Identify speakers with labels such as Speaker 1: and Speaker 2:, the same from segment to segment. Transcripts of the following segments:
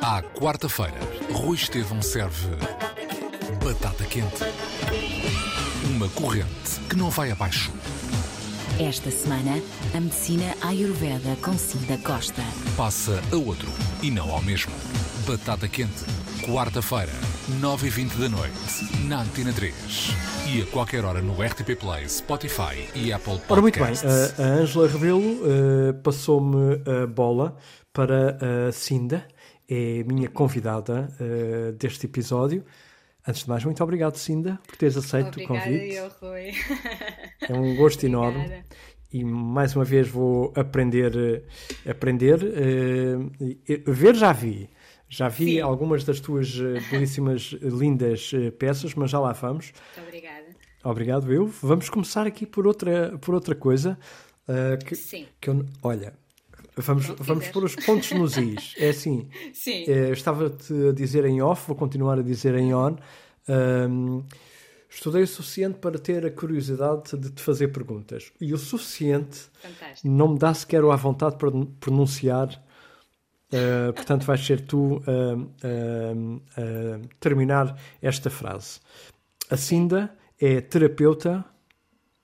Speaker 1: À quarta-feira, Rui Estevão serve batata quente. Uma corrente que não vai abaixo.
Speaker 2: Esta semana, a medicina Ayurveda com Cida Costa.
Speaker 1: Passa a outro e não ao mesmo. Batata quente. Quarta-feira, 9h20 da noite, na Antena 3. E a qualquer hora no RTP Play, Spotify e Apple Podcasts.
Speaker 3: Ora, muito bem, a a Ângela Rebelo eh, passou-me a bola para a Cinda, é minha convidada eh, deste episódio. Antes de mais, muito obrigado, Cinda, por teres aceito o
Speaker 4: Obrigada,
Speaker 3: convite.
Speaker 4: eu, Rui.
Speaker 3: É um gosto enorme.
Speaker 4: Obrigada.
Speaker 3: E mais uma vez vou aprender, eh, aprender, eh, e- ver já vi, já vi
Speaker 4: Sim.
Speaker 3: algumas das tuas eh, belíssimas, eh, lindas eh, peças, mas já lá vamos.
Speaker 4: Muito obrigada.
Speaker 3: Obrigado, eu. Vamos começar aqui por outra, por outra coisa. eh, que,
Speaker 4: Sim.
Speaker 3: que eu, olha, vamos, vamos pôr os pontos nos is. É assim,
Speaker 4: Sim.
Speaker 3: eu estava-te a dizer em off, vou continuar a dizer em on. Estudei o suficiente para ter a curiosidade de te fazer perguntas. E o suficiente
Speaker 4: Fantástico.
Speaker 3: não me dá sequer à vontade para pronunciar. Uh, portanto, vais ser tu a terminar esta frase. A Cinda é terapeuta.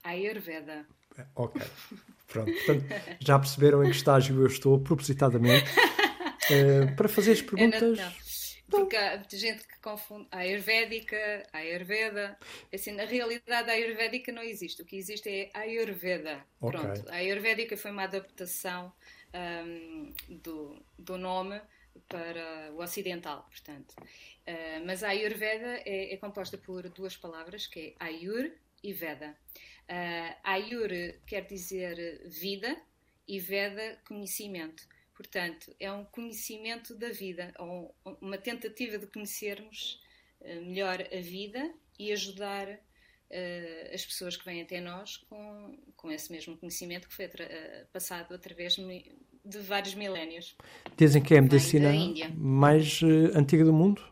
Speaker 4: Ayurveda.
Speaker 3: Ok. Pronto. Portanto, já perceberam em que estágio eu estou, propositadamente, uh, para fazer as perguntas.
Speaker 4: Porque há gente que confunde a Ayurvédica, a Ayurveda. Assim, na realidade, a Ayurvédica não existe. O que existe é a Ayurveda.
Speaker 3: Ok.
Speaker 4: Pronto. A Ayurvédica foi uma adaptação ahm, do, do nome para o ocidental, portanto. Ah, mas a Ayurveda é, é composta por duas palavras, que é Ayur e Veda. Ah, Ayur quer dizer vida e Veda conhecimento. Portanto, é um conhecimento da vida, ou uma tentativa de conhecermos eh, melhor a vida e ajudar as pessoas que vêm até nós com, com esse mesmo conhecimento que foi eh, passado através de vários milénios.
Speaker 3: Dizem que é a medicina mais uh, antiga do mundo.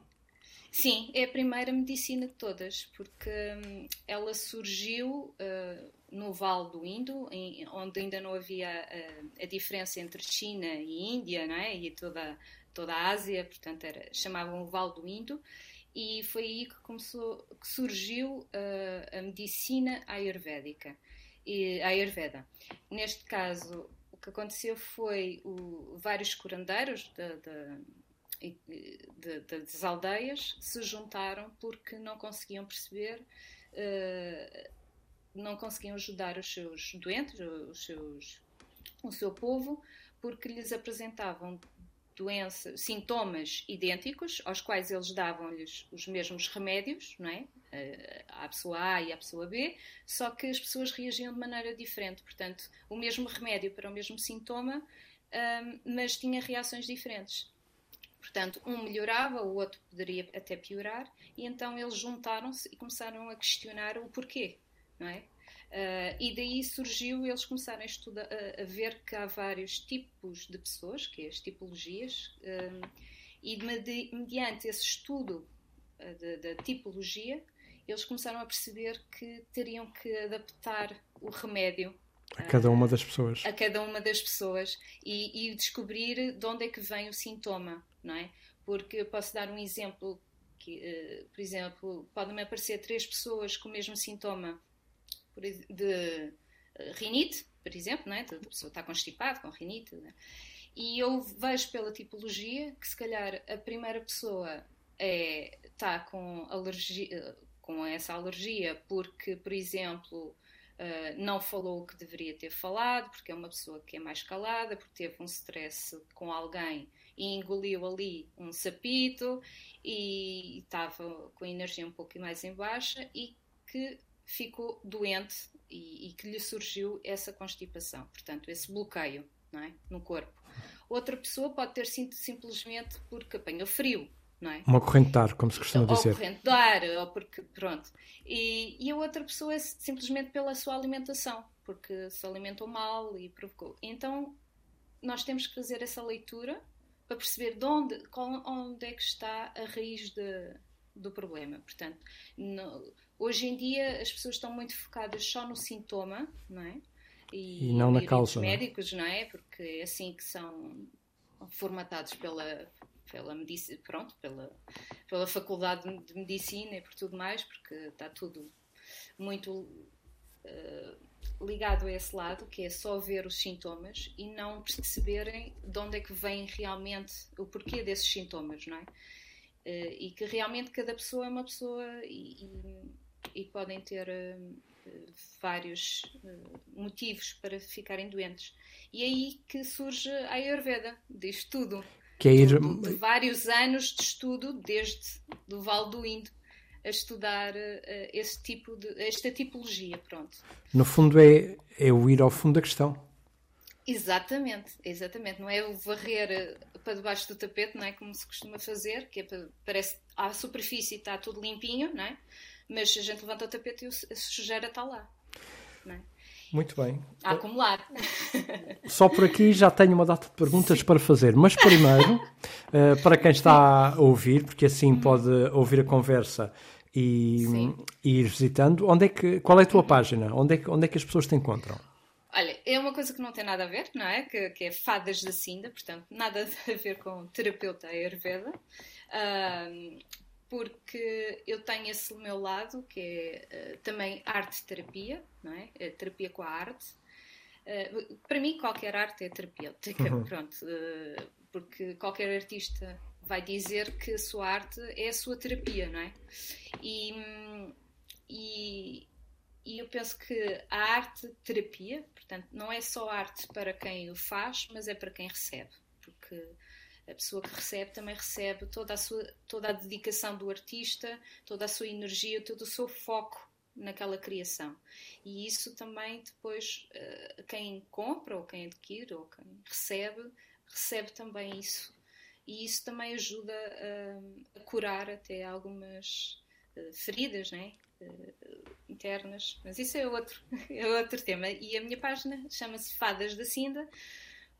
Speaker 4: Sim, é a primeira medicina de todas, porque hum, ela surgiu uh, no Vale do Indo, em- onde ainda não havia uh, a diferença entre China e Índia, não é? E toda, toda a Ásia, portanto, era, chamavam o Vale do Indo, e foi aí que começou, que surgiu uh, a medicina ayurvédica, e, Ayurveda. Neste caso, o que aconteceu foi o, vários curandeiros da, da- e- de- de- das aldeias se juntaram porque não conseguiam perceber, eh, não conseguiam ajudar os seus doentes, os seus, o seu povo, porque lhes apresentavam doenças, sintomas idênticos, aos quais eles davam-lhes os mesmos remédios, não é? Eh, à pessoa A e à pessoa B, só que as pessoas reagiam de maneira diferente. Portanto, o mesmo remédio para o mesmo sintoma, ahm, mas tinha reações diferentes. Portanto, um melhorava, o outro poderia até piorar, e então eles juntaram-se e começaram a questionar o porquê, não é? Ah, e daí surgiu, eles começaram a, estudar, a, a ver que há vários tipos de pessoas, que é as tipologias, ah, e medi- mediante esse estudo ah, da- tipologia, eles começaram a perceber que teriam que adaptar o remédio
Speaker 3: A cada uma das pessoas.
Speaker 4: a cada uma das pessoas e, e descobrir de onde é que vem o sintoma, não é? Porque eu posso dar um exemplo que, eh, por exemplo, podem aparecer três pessoas com o mesmo sintoma de eh, rinite, por exemplo, não é? A pessoa está constipada com rinite, né? e eu vejo pela tipologia que se calhar a primeira pessoa é, está com alergia, com essa alergia porque, por exemplo, Uh, não falou o que deveria ter falado, porque é uma pessoa que é mais calada, porque teve um stress com alguém e engoliu ali um sapito e estava com a energia um pouco mais em baixa e que ficou doente e, e que lhe surgiu essa constipação, portanto, esse bloqueio é? no corpo. Outra pessoa pode ter sido simplesmente porque apanhou frio, é?
Speaker 3: Uma corrente de ar, como se costuma
Speaker 4: ou
Speaker 3: dizer.
Speaker 4: corrente de ar, ou porque, pronto. E, e a outra pessoa é simplesmente pela sua alimentação, porque se alimentou mal e provocou. Então, nós temos que fazer essa leitura para perceber de onde, qual- onde é que está a raiz de- do problema. Portanto, no- hoje em dia as pessoas estão muito focadas só no sintoma, não é?
Speaker 3: E não na causa, é?
Speaker 4: médicos, não é? Porque é assim que são formatados pela, pela, medicina, pronto, pela, pela Faculdade de Medicina e por tudo mais, porque está tudo muito uh, ligado a esse lado, que é só ver os sintomas e não perceberem de onde é que vem realmente o porquê desses sintomas, não é? Uh, e que realmente cada pessoa é uma pessoa e, e, e podem ter uh, vários motivos para ficarem doentes. E é aí que surge a Ayurveda, diz tudo.
Speaker 3: Que é ir...
Speaker 4: de, de vários anos de estudo, desde do Vale do Indo, a estudar uh, esse tipo de, esta tipologia, pronto.
Speaker 3: No fundo é, é o ir ao fundo da questão.
Speaker 4: Exatamente, exatamente. Não é o varrer eh, para debaixo do tapete, não é como se costuma fazer, que é para, parece à superfície está tudo limpinho, não é? Mas a gente levanta o tapete e a sujeira está lá. É?
Speaker 3: Muito bem.
Speaker 4: A acumular.
Speaker 3: Só por aqui já tenho uma data de perguntas Sim. para fazer, mas primeiro, uh, para quem está a ouvir, porque assim uhum. pode ouvir a conversa e, e, ir visitando, onde é que, qual é a tua uhum. página? Onde é, que, onde é que as pessoas te encontram?
Speaker 4: Olha, é uma coisa que não tem nada a ver, não é? Que, que é Fadas da Cinda, portanto, nada a ver com terapeuta Ayurveda. Uh, porque eu tenho esse meu lado, que é uh, também arte-terapia, não é? Uh, terapia com a arte. Uh, para mim, qualquer arte é terapêutica, uhum. pronto, porque qualquer artista vai dizer que a sua arte é a sua terapia, não é? E, e, e eu penso que a arte-terapia, portanto, não é só arte para quem o faz, mas é para quem recebe, porque a pessoa que recebe também recebe toda a, sua, toda a dedicação do artista, toda a sua energia, todo o seu foco naquela criação. E isso também depois uh, quem compra ou quem adquire ou quem recebe, recebe também isso. E isso também ajuda a, a curar até algumas uh, feridas, né? Internas, mas isso é outro, é outro tema. E a minha página chama-se Fadas da Cinda,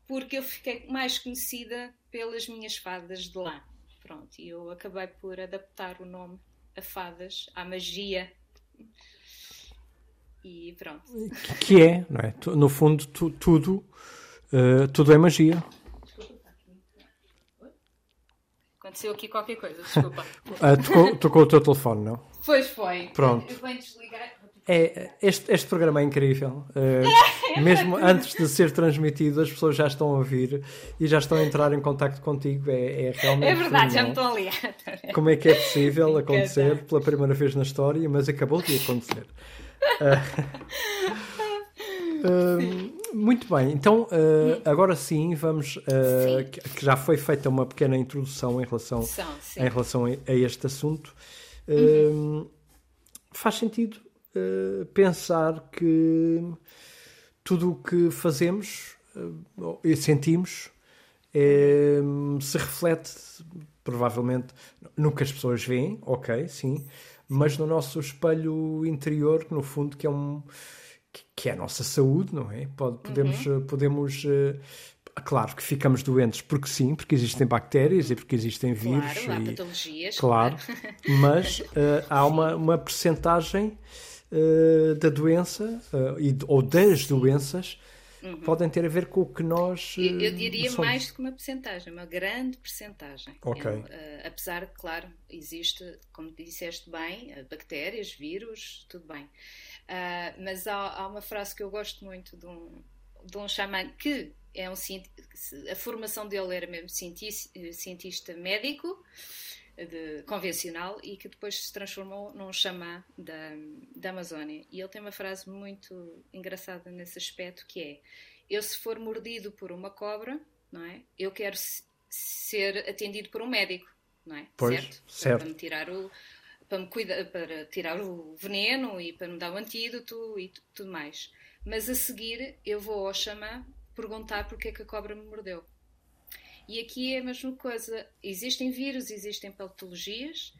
Speaker 4: porque eu fiquei mais conhecida pelas minhas fadas de lá. Pronto, e eu acabei por adaptar o nome a fadas, à magia. E pronto.
Speaker 3: Que é, não é? No fundo, tu, tudo, uh, tudo é magia.
Speaker 4: Aconteceu aqui qualquer coisa, desculpa.
Speaker 3: uh, tocou, tocou o teu telefone, não?
Speaker 4: Pois foi.
Speaker 3: Pronto.
Speaker 4: Eu venho desligar.
Speaker 3: É, este, este programa é incrível. Uh, mesmo antes de ser transmitido, as pessoas já estão a ouvir e já estão a entrar em contato contigo. É, é realmente.
Speaker 4: É verdade, já me estão a ligar.
Speaker 3: Como é que é possível acontecer pela primeira vez na história, mas acabou de acontecer? Uh, uh, muito bem, então agora sim vamos. Sim. Que, já foi feita uma pequena introdução em relação, em relação a, a este assunto. Uhum. Faz sentido uh, pensar que tudo o que fazemos uh, e sentimos é, se reflete provavelmente no que as pessoas veem, ok, sim, mas no nosso espelho interior, no fundo, que é um que é a nossa saúde, não é? podemos, uhum. podemos Claro que ficamos doentes porque sim, porque existem bactérias e porque existem vírus.
Speaker 4: Claro, e, há patologias.
Speaker 3: Claro, claro. mas uh, há uma, uma percentagem uh, da doença, uh, e, ou das doenças, uhum. podem ter a ver com o que nós. Uh,
Speaker 4: eu, eu, diria somos. mais do que uma percentagem, uma grande percentagem.
Speaker 3: Ok.
Speaker 4: apesar de, claro, existe, como disseste bem, bactérias, vírus, tudo bem. mas há, há, uma frase que eu gosto muito de um, de um xamã que é um a formação dele era mesmo cientista, cientista médico de, convencional e que depois se transformou num xamã da, da Amazónia. E ele tem uma frase muito engraçada nesse aspecto que é eu se for mordido por uma cobra, não é? Eu quero ser atendido por um médico, não é?
Speaker 3: Pois,
Speaker 4: certo?
Speaker 3: certo.
Speaker 4: Para me tirar o para me cuidar, para tirar o veneno e para me dar o antídoto e tudo mais. Mas a seguir eu vou ao xamã perguntar porque é que a cobra me mordeu. E aqui é a mesma coisa. Existem vírus, existem patologias,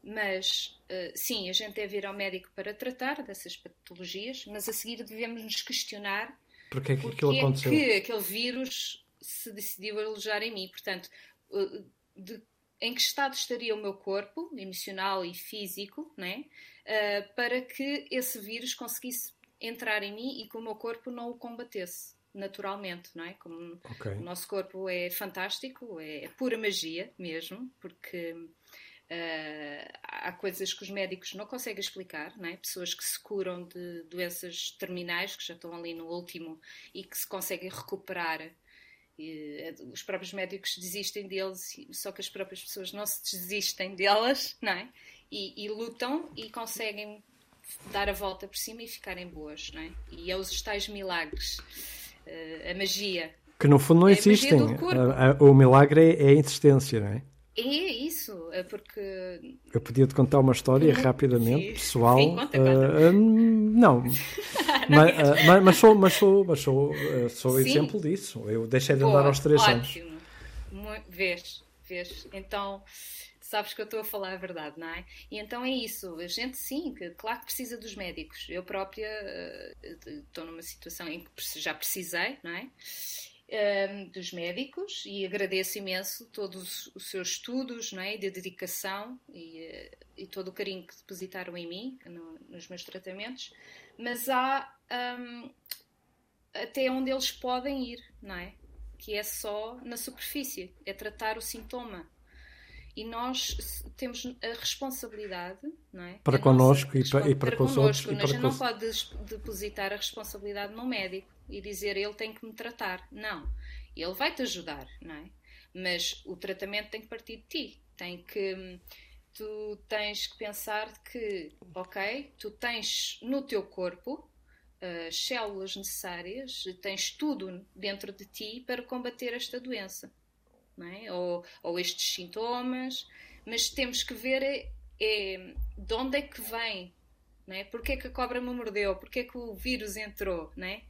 Speaker 4: mas uh, sim, a gente deve ir ao médico para tratar dessas patologias, mas a seguir devemos nos questionar
Speaker 3: porque é que aquilo é aconteceu.
Speaker 4: que aquele vírus se decidiu alojar em mim. Portanto, uh, de, em que estado estaria o meu corpo, emocional e físico, né? Uh, para que esse vírus conseguisse entrar em mim e que o meu corpo não o combatesse naturalmente, não é? Como okay. o nosso corpo é fantástico, é pura magia mesmo, porque uh, há coisas que os médicos não conseguem explicar, não é? Pessoas que se curam de doenças terminais, que já estão ali no último e que se conseguem recuperar. E, eh, os próprios médicos desistem deles, só que as próprias pessoas não se desistem delas, não é? E, e lutam e conseguem dar a volta por cima e ficarem boas, não é? E é os tais milagres, a magia.
Speaker 3: Que no fundo não é existem. O milagre é, é a insistência, não é?
Speaker 4: É isso, é porque.
Speaker 3: Eu podia te contar uma história uhum. rapidamente, pessoal. Sim, conta, conta. Uh, não, mas, uh, mas, mas, sou, mas sou, mas sou, sou exemplo disso. Eu deixei de Boa, andar aos 3 anos.
Speaker 4: Ótimo, vês, vês. Então, sabes que eu estou a falar a verdade, não é? E então é isso. A gente, sim, que, claro que precisa dos médicos. Eu própria estou numa situação em que já precisei, não é? um, dos médicos e agradeço imenso todos os seus estudos não é, de dedicação e, uh, e todo o carinho que depositaram em mim no, nos meus tratamentos, mas há um, até onde eles podem ir, não é? Que é só na superfície, é tratar o sintoma. E nós temos a responsabilidade, não é?
Speaker 3: Para connosco e para, e para, para com os outros.
Speaker 4: A gente não pode depositar a responsabilidade no médico e dizer ele tem que me tratar. Não. Ele vai te ajudar, não é? Mas o tratamento tem que partir de ti. Tem que. Tu tens que pensar que, ok, tu tens no teu corpo as células necessárias, tens tudo dentro de ti para combater esta doença, é? ou, ou estes sintomas, mas temos que ver é, é, de onde é que vem, é? Porque é que a cobra me mordeu, porque é que o vírus entrou, é?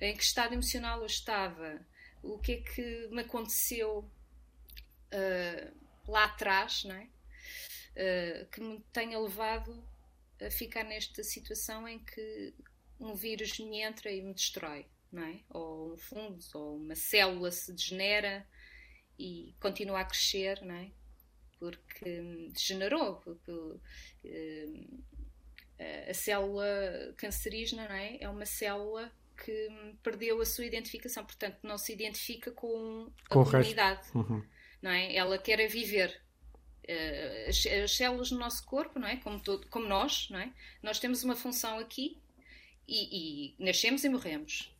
Speaker 4: em que estado emocional eu estava, o que é que me aconteceu uh, lá atrás, não é? Uh, que me tenha levado a ficar nesta situação em que um vírus me entra e me destrói, não é? Ou um fungo, ou uma célula se degenera e continua a crescer, não é? Porque degenerou, porque uh, a célula cancerígena, não é? É uma célula que perdeu a sua identificação, portanto não se identifica com a com comunidade, uhum. não é? Ela quer é viver. Uh, as, as, células no nosso corpo, não é? Como, todo, como nós, não é? Nós temos uma função aqui e, e, nascemos e morremos.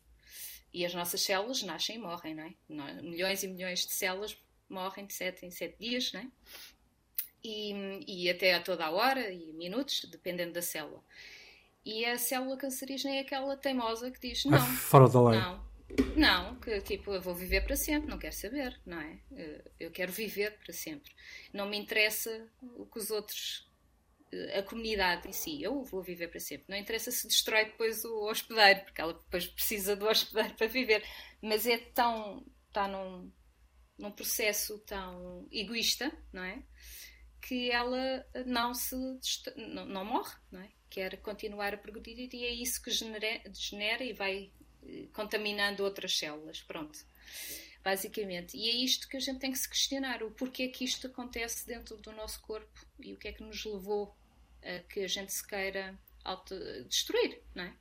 Speaker 4: E as nossas células nascem e morrem, não é? Milhões e milhões de células morrem de 7 em 7 dias, não é? E, e até a toda a hora e minutos, dependendo da célula. E a célula cancerígena é aquela teimosa que diz: Não,
Speaker 3: fora da lei.
Speaker 4: Não, não, que tipo, eu vou viver para sempre, não quero saber, não é? Eu quero viver para sempre. Não me interessa o que os outros, a comunidade em si, eu vou viver para sempre. Não interessa se destrói depois o hospedeiro, porque ela depois precisa do hospedeiro para viver. Mas é tão. está num, num processo tão egoísta, não é? Que ela não se. não, não morre, não é? quer continuar a progredir e é isso que genera, genera e vai eh, contaminando outras células. Pronto. Basicamente. E é isto que a gente tem que se questionar: o porquê que isto acontece dentro do nosso corpo e o que é que nos levou que a gente se queira destruir, não é?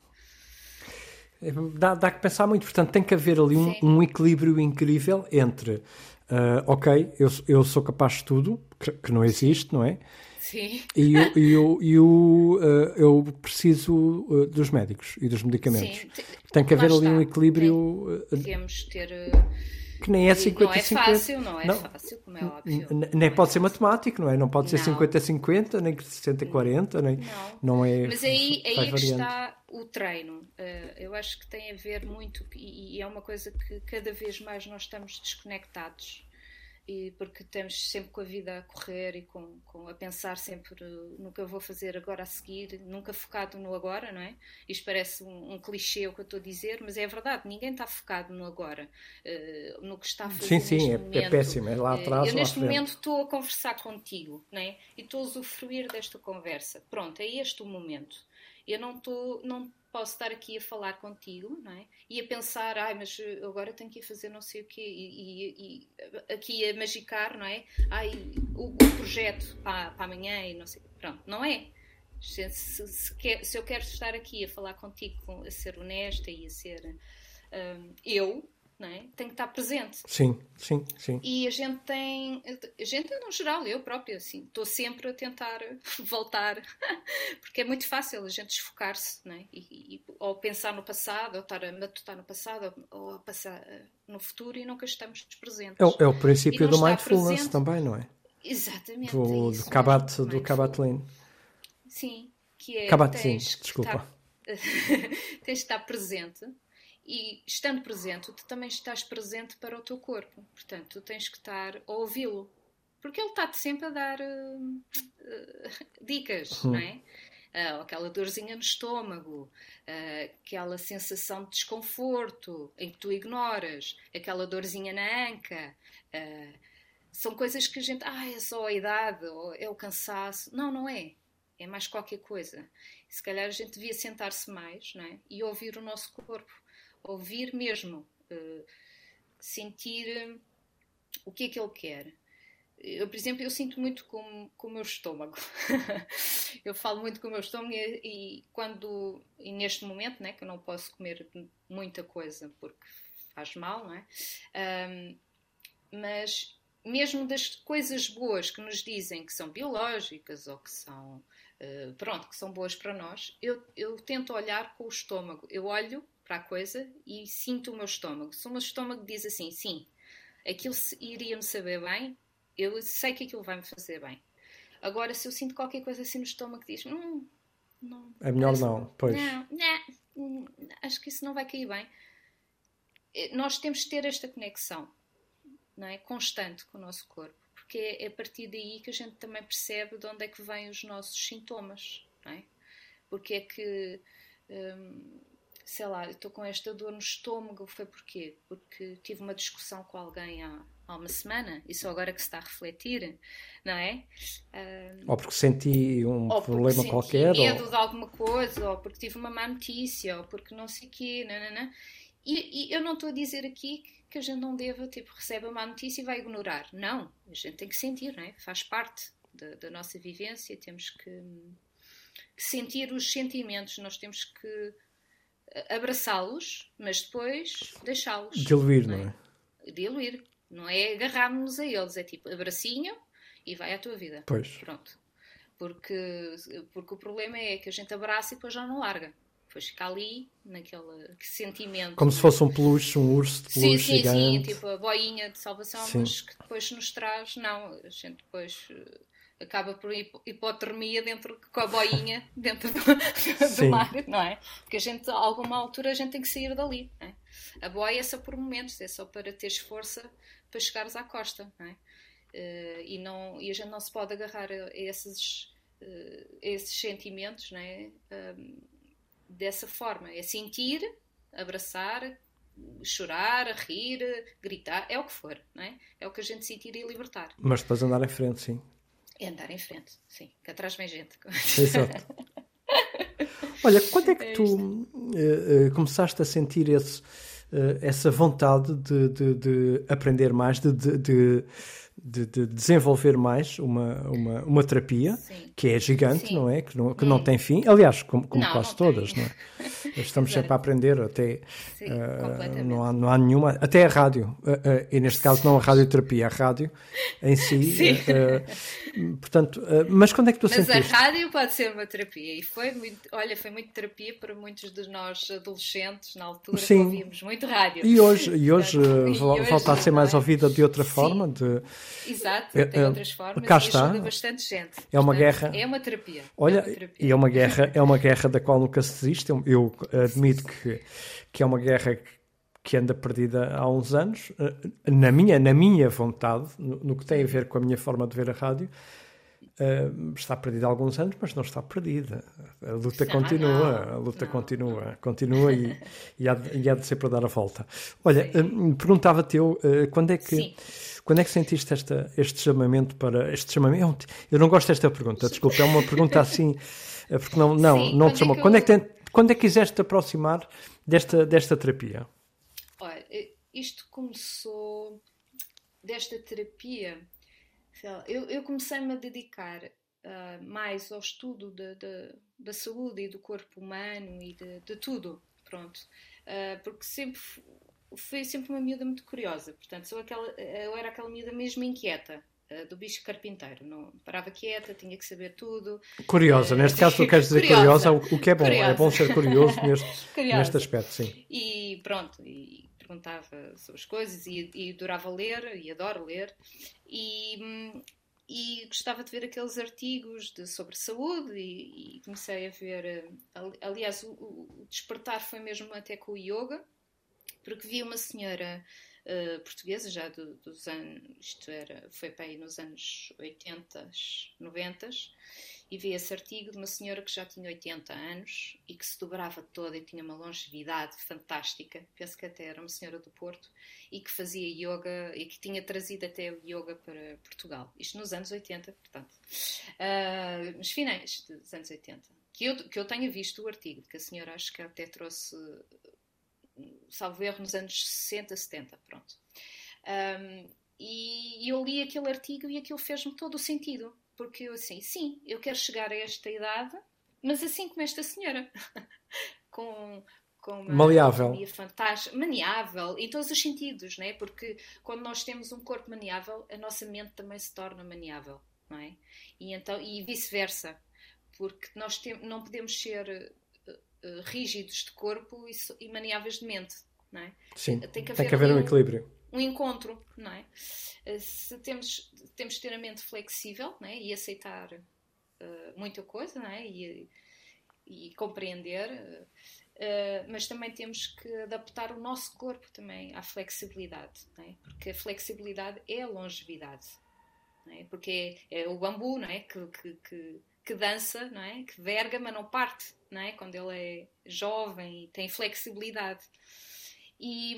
Speaker 3: é? Dá, dá que pensar muito, portanto, tem que haver ali um, um equilíbrio incrível entre, uh, ok, eu, eu sou capaz de tudo, que, que não existe, não é?
Speaker 4: Sim.
Speaker 3: E eu, e eu, eu, uh, eu preciso uh, dos médicos e dos medicamentos. Sim. Tem que haver ali um equilíbrio.
Speaker 4: Tem, devemos ter.
Speaker 3: Que nem é 50
Speaker 4: Não é fácil, não é não, fácil, como é óbvio.
Speaker 3: Nem pode é ser matemático, não é? Não pode ser 50-50, nem 60-40, nem. Não. não é.
Speaker 4: Mas aí, aí é que está o treino. eu acho que tem a ver muito, e, e é uma coisa que cada vez mais nós estamos desconectados e porque estamos sempre com a vida a correr e com, com, a pensar sempre no que eu vou fazer agora a seguir, nunca focado no agora, não é? Isto parece um, um clichê o que eu estou a dizer, mas é verdade, ninguém está focado no agora, uh, no que está a fazer.
Speaker 3: Sim, sim, é, é, péssimo, é lá atrás.
Speaker 4: Uh, eu neste momento estou a conversar contigo, não é? E estou a usufruir desta conversa. Pronto, é este o momento. Eu não estou, não posso estar aqui a falar contigo, não é? E a pensar, ai, mas agora tenho que ir fazer não sei o quê, e, e, e aqui a magicar, não é? Ai, o, o projeto para, para amanhã e não sei. Pronto, não é? Se, se, se, quer, se, eu quero estar aqui a falar contigo, a ser honesta e a ser uh, eu, é? Tem que estar presente.
Speaker 3: Sim, sim, sim.
Speaker 4: E a gente tem, a gente no geral, eu própria, assim, estou sempre a tentar voltar, porque é muito fácil a gente desfocar-se, é? E, e, ou pensar no passado, ou estar a matutar no passado, ou a passar eh, no futuro e nunca estamos presentes.
Speaker 3: É, o, é o princípio do mindfulness presente. também, não é?
Speaker 4: Exatamente.
Speaker 3: Do, é do Kabat, do Kabat-Lean.
Speaker 4: Sim, que é.
Speaker 3: Kabat-Lean, desculpa.
Speaker 4: Estar, tens de estar presente e estando presente, tu também estás presente para o teu corpo. Portanto, tu tens que estar a ouvi-lo. Porque ele está-te sempre a dar uh, uh, dicas, hum. não é? Uh, aquela dorzinha no estômago, uh, aquela sensação de desconforto em que tu ignoras, aquela dorzinha na anca. Uh, são coisas que a gente. Ah, é só a idade, ou é o cansaço. Não, não é. É mais qualquer coisa. Se calhar a gente devia sentar-se mais não é? e ouvir o nosso corpo ouvir mesmo, uh, sentir o que é que ele quer. Eu, por exemplo, eu sinto muito com, com o meu estômago. eu falo muito com o meu estômago e, e, quando, e neste momento, né, que eu não posso comer muita coisa porque faz mal, não é? Um, mas mesmo das coisas boas que nos dizem que são biológicas ou que são, uh, pronto, que são boas para nós, eu, eu tento olhar com o estômago. Eu olho para a coisa e sinto o meu estômago. Se o meu estômago diz assim, sim, aquilo iria-me saber bem, eu sei que aquilo vai me fazer bem. Agora, se eu sinto qualquer coisa assim no estômago, diz, hum, não.
Speaker 3: É melhor não, pois.
Speaker 4: Não, não, hum, acho que isso não vai cair bem. Eh, nós temos de ter esta conexão, não é? Constante com o nosso corpo, porque é, é a partir daí que a gente também percebe de onde é que vêm os nossos sintomas, não é? Porque é que. Hum, sei lá, estou com esta dor no estômago, foi porquê? Porque tive uma discussão com alguém há, há uma semana e só agora que se está a refletir, não é?
Speaker 3: Uh, ou porque senti um ou problema
Speaker 4: senti
Speaker 3: qualquer.
Speaker 4: medo ou... de alguma coisa, ou porque tive uma má notícia, ou porque não sei o quê, não, não, não. E, e, eu não estou a dizer aqui que a gente não deva, tipo, recebe a má notícia e vai ignorar. Não, a gente tem que sentir, não é? Faz parte da, da nossa vivência, temos que, que sentir os sentimentos, nós temos que abraçá-los, mas depois deixá-los.
Speaker 3: Diluir, não é?
Speaker 4: é? Diluir. Não é agarrar-nos a eles, é tipo abracinho e vai à tua vida.
Speaker 3: Pois.
Speaker 4: Pronto. Porque, porque o problema é que a gente abraça e depois já não larga. Depois fica ali, naquele sentimento.
Speaker 3: Como se fosse um peluche, um urso de peluche
Speaker 4: sim, sim,
Speaker 3: gigante.
Speaker 4: Sim, tipo a boinha de salvação, sim. mas que depois nos traz. Não, a gente depois acaba por hipotermia dentro com a boinha dentro do, do mar, não é? Porque a gente, a alguma altura, a gente tem que sair dali. É? A boia é só por momentos, é só para teres força para chegares à costa, não é? Uh, e, não, e a gente não se pode agarrar a esses, uh, esses sentimentos não é? Uh, dessa forma. É sentir, abraçar, chorar, rir, gritar, é o que for, não é? É o que a gente sentir e libertar.
Speaker 3: Mas depois andar em frente, sim.
Speaker 4: É andar em frente, sim, que atrás vem gente.
Speaker 3: Exato. Olha, quando é que é tu uh, uh, começaste a sentir esse, uh, essa vontade de, de, de aprender mais, de, de, de, desenvolver mais uma, uma, uma terapia Sim. que é gigante, Sim. não é? Que não, que hum. não tem fim. Aliás, como, como não, quase não todas, não é? Estamos sempre a aprender, até Sim, uh, não, há, não há nenhuma, até a rádio, uh, uh, e neste caso não a radioterapia, a rádio em si. portanto, mas quando é que tu
Speaker 4: mas
Speaker 3: sentiste?
Speaker 4: Mas a rádio pode ser uma terapia, e foi muito, olha, foi muito terapia para muitos de nós adolescentes na altura Sim. que ouvíamos muito rádio.
Speaker 3: E hoje, e hoje, e volta a ser mais ouvida de outra forma, de
Speaker 4: Exato, é, tem é, outras formas cá está. ajuda bastante gente.
Speaker 3: É uma guerra.
Speaker 4: É uma terapia.
Speaker 3: Olha,
Speaker 4: é uma
Speaker 3: terapia. e é uma guerra, é uma guerra da qual nunca se desiste. Eu, eu admito que, que é uma guerra que anda perdida há uns anos, eh, na minha, na minha vontade, no, no que tem a ver com a minha forma de ver a rádio. Uh, está perdida há alguns anos, mas não está perdida. A luta continua, a luta não, continua, não. continua e, e, há, e há de ser para dar a volta. Olha, uh, perguntava-te eu, uh, quando é que Sim. Quando é que sentiste esta, este chamamento para. Este chamamento? Eu não gosto desta pergunta, desculpa, é uma pergunta assim. É porque não, não, Sim, não te chamou. É quando, é que tem, quando é que quiseste te aproximar desta, desta terapia?
Speaker 4: Olha, isto começou desta terapia. Eu, eu comecei-me a dedicar uh, mais ao estudo de, de, da saúde e do corpo humano e de, de tudo. Pronto. uh, porque sempre foi sempre uma miúda muito curiosa. Portanto, sou aquela, eu era aquela miúda mesmo inquieta uh, do bicho carpinteiro. Não parava quieta, tinha que saber tudo.
Speaker 3: Curiosa, neste caso tu queres dizer curiosa, curiosa o, que é bom. Curiosa. É bom ser curioso neste, neste aspecto, sim.
Speaker 4: E pronto, e perguntava sobre as coisas e, e adorava ler, e adoro ler. E, e gostava de ver aqueles artigos de, sobre saúde e, e, comecei a ver. Eh, aliás, o, o, despertar foi mesmo até com o yoga, porque vi uma senhora uh, portuguesa já do, dos anos, isto era, foi para aí nos anos 80, 90 e vi esse artigo de uma senhora que já tinha 80 anos e que se dobrava toda e tinha uma longevidade fantástica. Penso que até era uma senhora do Porto e que fazia yoga e que tinha trazido até o yoga para Portugal. Isto nos anos 80, portanto, uh, nos finais dos anos 80. Que eu, que eu tenha visto o artigo, que a senhora acho que até trouxe, salvo erro, nos anos 60, 70, pronto. Um, e eu li aquele artigo e aquilo fez-me todo o sentido porque eu assim, sim, eu quero chegar a esta idade, mas assim como esta senhora, com, com uma
Speaker 3: maleável.
Speaker 4: fantástica, maniável, em todos os sentidos, não é? Porque quando nós temos um corpo maniável, a nossa mente também se torna maniável, não é? E, então, e vice-versa, porque nós tem, não podemos ser uh, uh, rígidos de corpo e, e maniáveis de mente, não é?
Speaker 3: Sim, tem que haver, tem que haver um, um equilíbrio
Speaker 4: um encontro, não é? Eh, se temos, temos de ter a mente flexível não é? e aceitar uh, muita coisa não é? e, e compreender, uh, mas também temos que adaptar o nosso corpo também à flexibilidade, não é? porque a flexibilidade é a longevidade, é? porque é, é o bambu não é? que, que, que, que dança, não é? que verga, mas não parte não é? quando ele é jovem e tem flexibilidade. E,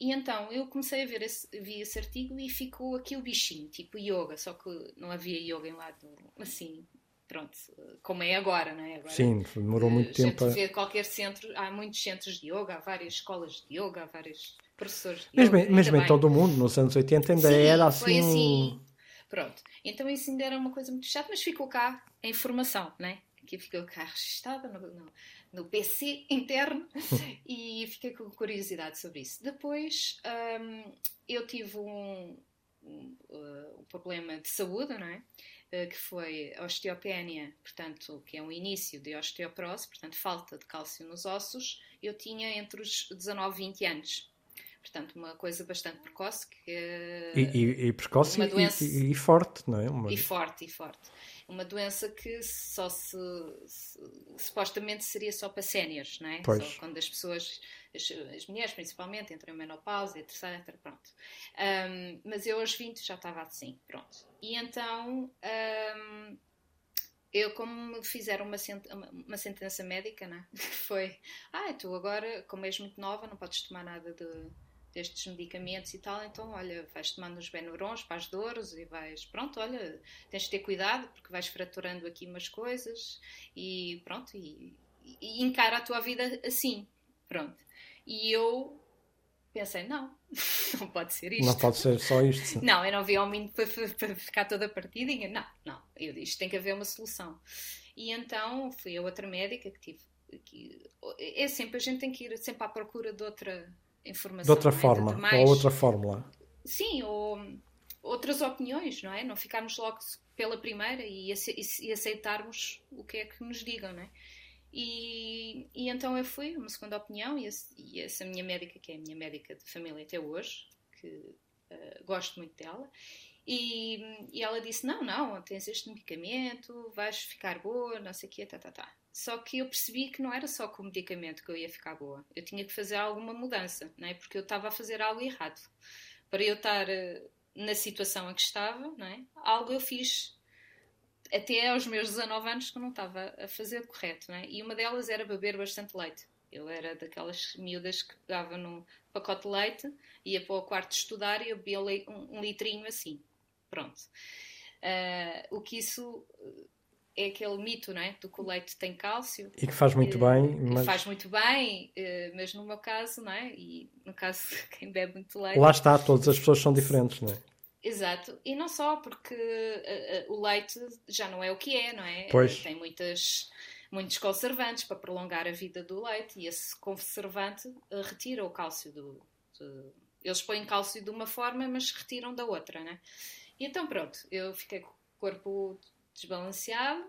Speaker 4: e então eu comecei a ver esse, vi esse artigo e ficou aquele bichinho, tipo yoga, só que não havia yoga em lado assim, pronto, como é agora, não é? Agora,
Speaker 3: Sim, demorou muito eh, tempo. A
Speaker 4: ver qualquer centro, há muitos centros de yoga, há várias escolas de yoga, há vários professores de
Speaker 3: mesmo,
Speaker 4: yoga.
Speaker 3: Mesmo em todo o mundo, nos anos 80 ainda
Speaker 4: Sim,
Speaker 3: era assim.
Speaker 4: Foi assim. Pronto, então isso ainda era uma coisa muito chata, mas ficou cá a informação, né? Que ficou cá registada no, no, no PC interno e fiquei com curiosidade sobre isso. Depois um, eu tive um, um, uh, um, problema de saúde, não é? Uh, que foi a osteopénia, portanto, que é um início de osteoporose, portanto, falta de cálcio nos ossos. Eu tinha entre os 19 e 20 anos. Portanto, uma coisa bastante precoce. Que,
Speaker 3: e, e, e precoce doença... e, e, forte, não é? Uma...
Speaker 4: E forte, e forte uma doença que só se, se supostamente seria só para séniores, não é?
Speaker 3: Pois.
Speaker 4: Só quando as pessoas, as, as, mulheres principalmente, entram em menopausa, etc, pronto. Um, mas eu aos 20 já estava assim, pronto. E então um, eu como me fizeram uma, uma sentença médica, não é? que foi, ah, tu agora, como és muito nova, não podes tomar nada de destes medicamentos e tal, então olha, vais tomando os Benurons para as dores e vais, pronto, olha, tens de ter cuidado porque vais fraturando aqui umas coisas e pronto, e, e encara a tua vida assim, pronto. E eu pensei, não, não pode ser isto.
Speaker 3: Não pode ser só isto.
Speaker 4: não, eu não vi ao mínimo para, para, ficar toda partidinha, não, não, eu disse, tem que haver uma solução. E então fui a outra médica que tive, que, é sempre, a gente tem que ir sempre à procura de outra informação.
Speaker 3: De outra é? forma, de mais... ou outra fórmula.
Speaker 4: Sim, ou outras opiniões, não é? Não ficarmos logo pela primeira e, aceitarmos o que é que nos digam, não é? E, e então eu fui, uma segunda opinião, e, esse, e essa minha médica, que é a minha médica de família até hoje, que uh, gosto muito dela, e, e, ela disse: Não, não, tens este medicamento, vais ficar boa, não sei o quê, tá, tá, tá. Só que eu percebi que não era só com o medicamento que eu ia ficar boa. Eu tinha que fazer alguma mudança, não é? porque eu estava a fazer algo errado. Para eu estar uh, na situação em que estava, não é? algo eu fiz até aos meus 19 anos que não estava a fazer correto. Não é? E uma delas era beber bastante leite. Eu era daquelas miúdas que pegava num pacote de leite, ia para o quarto estudar e eu bebia um, um litrinho assim. Pronto. Uh, o que isso é aquele mito, não é? Do que o leite tem cálcio.
Speaker 3: E que faz muito bem.
Speaker 4: Mas... Faz muito bem, eh, mas no meu caso, não é? E no caso de quem bebe muito leite.
Speaker 3: Lá está, todas as pessoas são diferentes, não é?
Speaker 4: Exato, e não só porque uh, o leite já não é o que é, não é?
Speaker 3: Pois.
Speaker 4: Tem muitas muitos conservantes para prolongar a vida do leite e esse conservante retira o cálcio do. De, eles põem cálcio de uma forma, mas retiram da outra, né? E então pronto, eu fiquei com o corpo desbalanceado,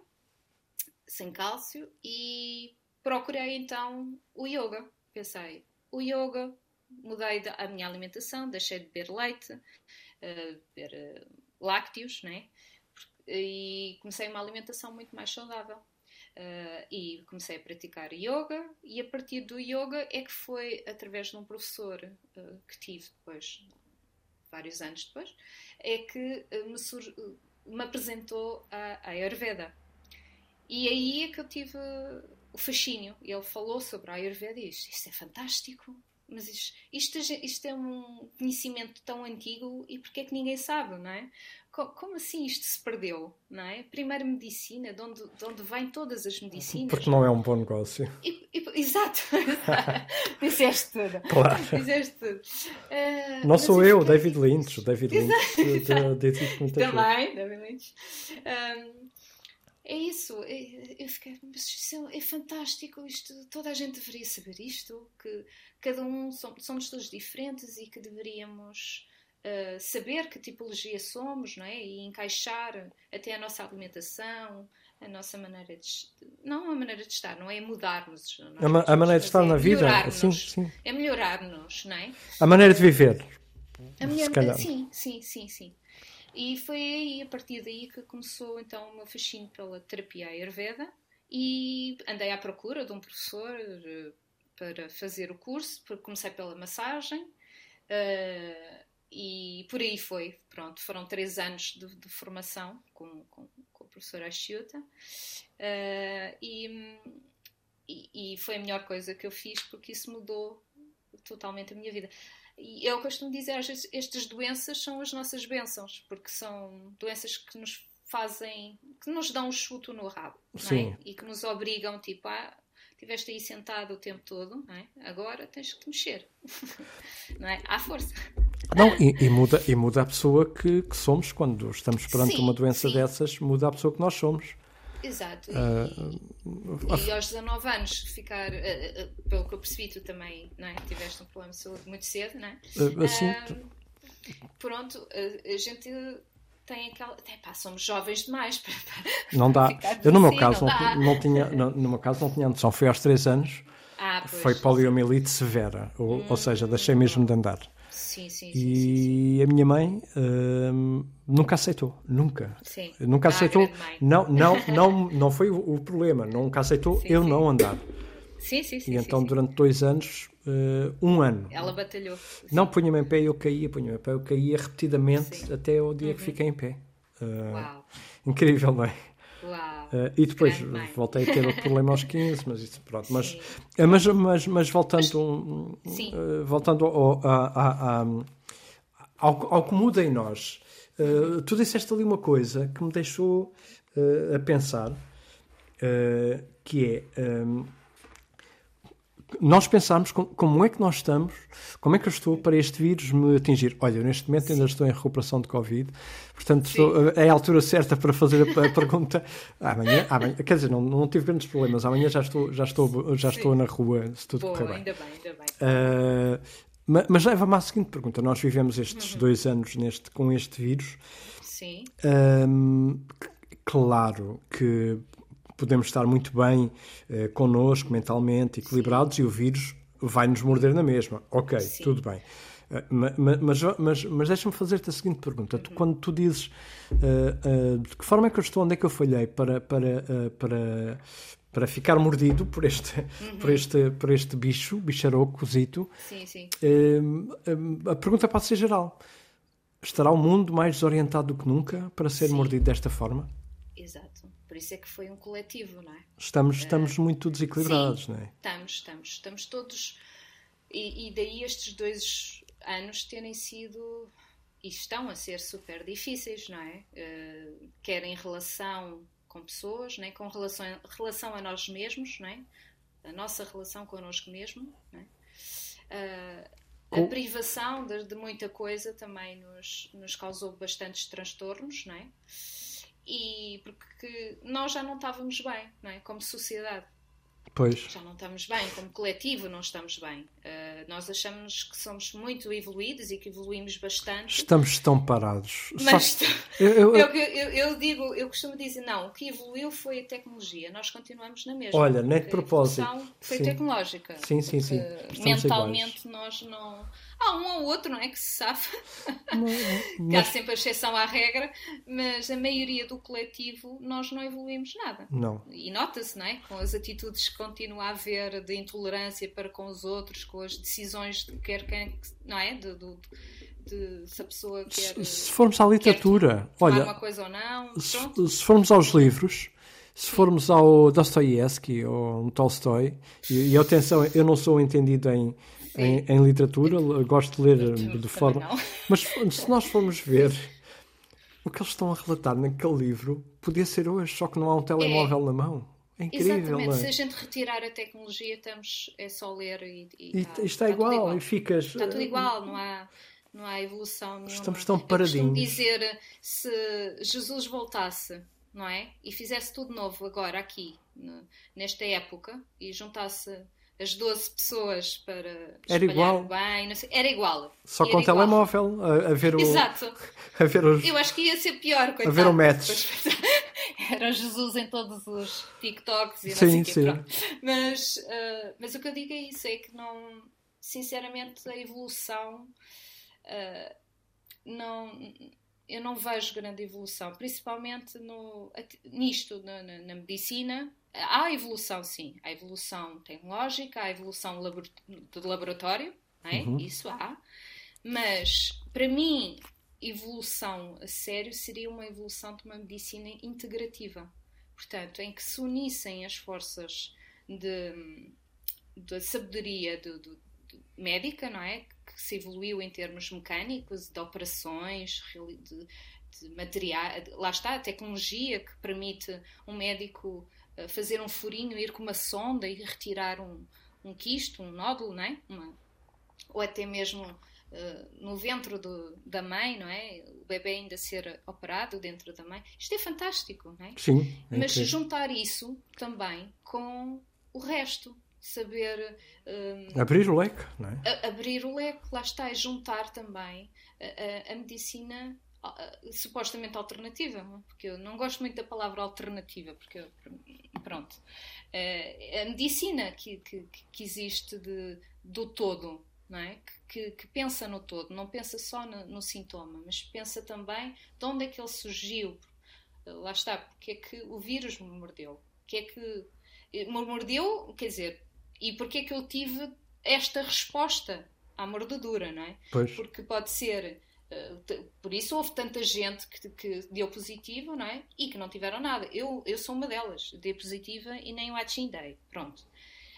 Speaker 4: sem cálcio e procurei então o yoga. Pensei, o yoga, mudei a minha alimentação, deixei de beber leite, uh, beber uh, lácteos, né? E comecei uma alimentação muito mais saudável. Uh, e comecei a praticar yoga e a partir do yoga é que foi através de um professor uh, que tive depois vários anos depois é que me, me, apresentou a, a Ayurveda e aí é que eu tive o fascínio ele falou sobre a Ayurveda e disse, isto é fantástico mas isto, isto, isto, é um conhecimento tão antigo e porque é que ninguém sabe, não é? Como assim isto se perdeu, não é? Primeiro medicina, de onde, de onde vêm todas as medicinas.
Speaker 3: Porque não é um bom negócio.
Speaker 4: E, e, exato. Disseste tudo.
Speaker 3: Claro.
Speaker 4: Disseste tudo. Uh,
Speaker 3: não sou eu, David Lynch. David Lynch
Speaker 4: disse muita Também, David Lynch. Um, é isso, eu fiquei, mas é, é, fantástico, isto, toda a gente deveria saber isto, que cada um somos todos diferentes e que deveríamos uh, saber que tipologia somos, não é? E encaixar até a nossa alimentação, a nossa maneira de não a maneira de estar, não é mudar-nos.
Speaker 3: A, ma a, maneira de estar é na vida, sim, sim.
Speaker 4: É melhorar-nos, não é?
Speaker 3: A maneira de viver.
Speaker 4: A melhor, sim, sim, sim, sim. E foi aí, a partir daí, que começou então o meu fascínio pela terapia Ayurveda e andei à procura de um professor eh, para fazer o curso, comecei pela massagem, uh, e por aí foi. Pronto, foram três anos de, de formação com, com, com, o professor Asciuta uh, e, e, e, foi a melhor coisa que eu fiz porque isso mudou totalmente a minha vida. E eu costumo dizer, às vezes, estas doenças são as nossas bênçãos, porque são doenças que nos fazem, que nos dão um chuto no rabo, é? e que nos obrigam, tipo, a estiveste aí sentado o tempo todo, é? agora tens que te mexer, não é? À força.
Speaker 3: Não, e, e, muda, e muda a pessoa que, que somos quando estamos perante sim, uma doença sim. dessas, muda a pessoa que nós somos.
Speaker 4: Exato. Uh, e, e, aos 19 anos, ficar, uh, uh, pelo que eu percebi, tu também não é? tiveste um problema de saúde muito cedo, não é?
Speaker 3: assim,
Speaker 4: pronto, a gente tem aquela. Epá, somos jovens demais para. para
Speaker 3: não dá. Eu, no meu assim, caso, não, não, não tinha, no, no, meu caso, não tinha noção. Foi aos 3 anos.
Speaker 4: Ah,
Speaker 3: foi poliomielite severa, ou, hum, ou seja, deixei mesmo de andar.
Speaker 4: Sim, sim,
Speaker 3: sim, e a minha mãe uh, nunca aceitou, nunca. Nunca ah, aceitou. Não, não, não, não foi o, problema, nunca aceitou eu não andar.
Speaker 4: Sim, sim, sim.
Speaker 3: E então durante dois anos, uh, um ano.
Speaker 4: Ela batalhou.
Speaker 3: Não punha-me em pé e eu caía, punha-me em pé, eu caía repetidamente até o dia uhum. que fiquei em pé.
Speaker 4: Uh, Uau.
Speaker 3: Incrível, não é?
Speaker 4: Uau.
Speaker 3: Uh, e depois voltei a ter outro problema aos 15, mas isso, pronto. Mas, uh, mas, mas, mas voltando, uh, voltando ao, a, a, ao, ao, que muda em nós, tu disseste ali uma coisa que me deixou a pensar, que é. Um, nós pensamos como é que nós estamos, como é que eu estou para este vírus me atingir. Olha, neste momento Sim. ainda estou em recuperação de Covid, portanto estou, é a altura certa para fazer a, pergunta. Amanhã, amanhã, quer dizer, não, não tive grandes problemas, amanhã já estou, já estou, já estou na rua, se tudo
Speaker 4: Boa,
Speaker 3: correr bem.
Speaker 4: Ainda bem, ainda bem.
Speaker 3: Uh, mas, mas leva-me à seguinte pergunta: nós vivemos estes uhum. dois anos neste, com este vírus.
Speaker 4: Sim.
Speaker 3: Um, claro que podemos estar muito bem eh, connosco, mentalmente, equilibrados, Sim. e o vírus vai nos morder na mesma. Ok, Sim. tudo bem. Uh, mas, mas, mas deixa-me fazer-te a seguinte pergunta. Tu, quando tu dizes uh, uh, de que forma é que eu estou, onde é que eu falhei para, para, para, para ficar mordido por este, uhum. por este, por este bicho, bicharoco, cozito,
Speaker 4: sim, sim.
Speaker 3: a pergunta pode ser geral. Estará o mundo mais desorientado do que nunca para ser sim. mordido desta forma?
Speaker 4: Exato. Por isso é que foi um coletivo, não é?
Speaker 3: Estamos, estamos uh, muito desequilibrados,
Speaker 4: sim,
Speaker 3: não é?
Speaker 4: Estamos, estamos. Estamos todos. E, e, daí estes dois anos terem sido. E estão a ser super difíceis, não é? Uh, quer em relação com pessoas, né? com relação, relação a nós mesmos, não é? a nossa relação connosco mesmo. Não é? Uh, a privação de, de, muita coisa também nos, nos causou bastantes transtornos, não é? E porque nós já não estávamos bem, não é? Como sociedade.
Speaker 3: Pois.
Speaker 4: Já não estamos bem, como coletivo não estamos bem. Uh, nós achamos que somos muito evoluídos e que evoluímos bastante.
Speaker 3: Estamos tão parados.
Speaker 4: Mas eu, eu, eu, eu, digo, eu costumo dizer, não, o que evoluiu foi a tecnologia. Nós continuamos na mesma.
Speaker 3: Olha, nem de propósito.
Speaker 4: A foi sim. tecnológica.
Speaker 3: Sim, sim, sim.
Speaker 4: Mentalmente nós não Há um ou outro, não é? Que se safa. Mas... há sempre a exceção à regra, mas a maioria do coletivo nós não evoluímos nada.
Speaker 3: Não.
Speaker 4: E nota-se, não é? Com as atitudes que continua a haver de intolerância para com os outros, com as decisões de quer quem, não é? De, de, de, se a pessoa quer.
Speaker 3: Se, se formos à literatura, olha.
Speaker 4: Uma coisa ou não,
Speaker 3: se, se formos aos livros. Se formos ao Dostoiévski ou um Tolstói, e, e atenção, eu não sou entendido em, em, em, literatura, gosto de ler de forma. Mas se nós formos ver o que eles estão a relatar naquele livro, podia ser hoje, só que não há um telemóvel é. na mão. É incrível.
Speaker 4: Exatamente, é? se a gente retirar a tecnologia, estamos, é só ler e.
Speaker 3: E, e tá, está tá igual, igual, e ficas.
Speaker 4: Está tudo igual, não há. Não há evolução nenhuma.
Speaker 3: Estamos tão paradinhos. Eu
Speaker 4: dizer, se Jesus voltasse, não é? E fizesse tudo novo agora, aqui, nesta época, e juntasse as 12 pessoas para
Speaker 3: era igual.
Speaker 4: bem, sei, era igual.
Speaker 3: Só
Speaker 4: era
Speaker 3: com o telemóvel, a, a, ver o.
Speaker 4: Exato.
Speaker 3: A ver os,
Speaker 4: Eu acho que ia ser pior, coitado.
Speaker 3: A ver o match.
Speaker 4: Era Jesus em todos os TikToks e
Speaker 3: sim,
Speaker 4: não
Speaker 3: sei
Speaker 4: sim. Mas, uh, mas o que eu digo é isso, é que não. Sinceramente, a evolução. Uh, não, eu não vejo grande evolução, principalmente no, nisto, na, na, na medicina, há evolução, sim. Há evolução tecnológica, há evolução de laboratório, é? uhum. isso há. Mas, para mim, evolução a sério seria uma evolução de uma medicina integrativa. Portanto, em que se unissem as forças de, de sabedoria de médica, não é? Que se evoluiu em termos mecânicos, de operações, de, de material. Lá está a tecnologia que permite um médico fazer um furinho, ir com uma sonda e retirar um, um quisto, um nódulo, não é? Uma, ou até mesmo uh, no ventre do, da mãe, não é? O bebê ainda ser operado dentro da mãe. Isto é fantástico, não é?
Speaker 3: Sim.
Speaker 4: É Mas incrível. juntar isso também com o resto, saber
Speaker 3: uh, abrir o leque, não é?
Speaker 4: abrir o leque, lá está, é juntar também a, a, a medicina supostamente alternativa, porque eu não gosto muito da palavra alternativa, porque pronto, uh, a medicina que, que, que existe de, do todo, não é? Que, que, pensa no todo, não pensa só no, no, sintoma, mas pensa também de onde é que ele surgiu, lá está, porque é que o vírus me mordeu, que é que me mordeu, quer dizer, e porque é que eu tive esta resposta à mordedura, não é?
Speaker 3: Pois.
Speaker 4: Porque pode ser eh, por isso houve tanta gente que, que, deu positivo, não é? E que não tiveram nada. Eu, eu sou uma delas, dei positiva e nem o atchindei. Pronto.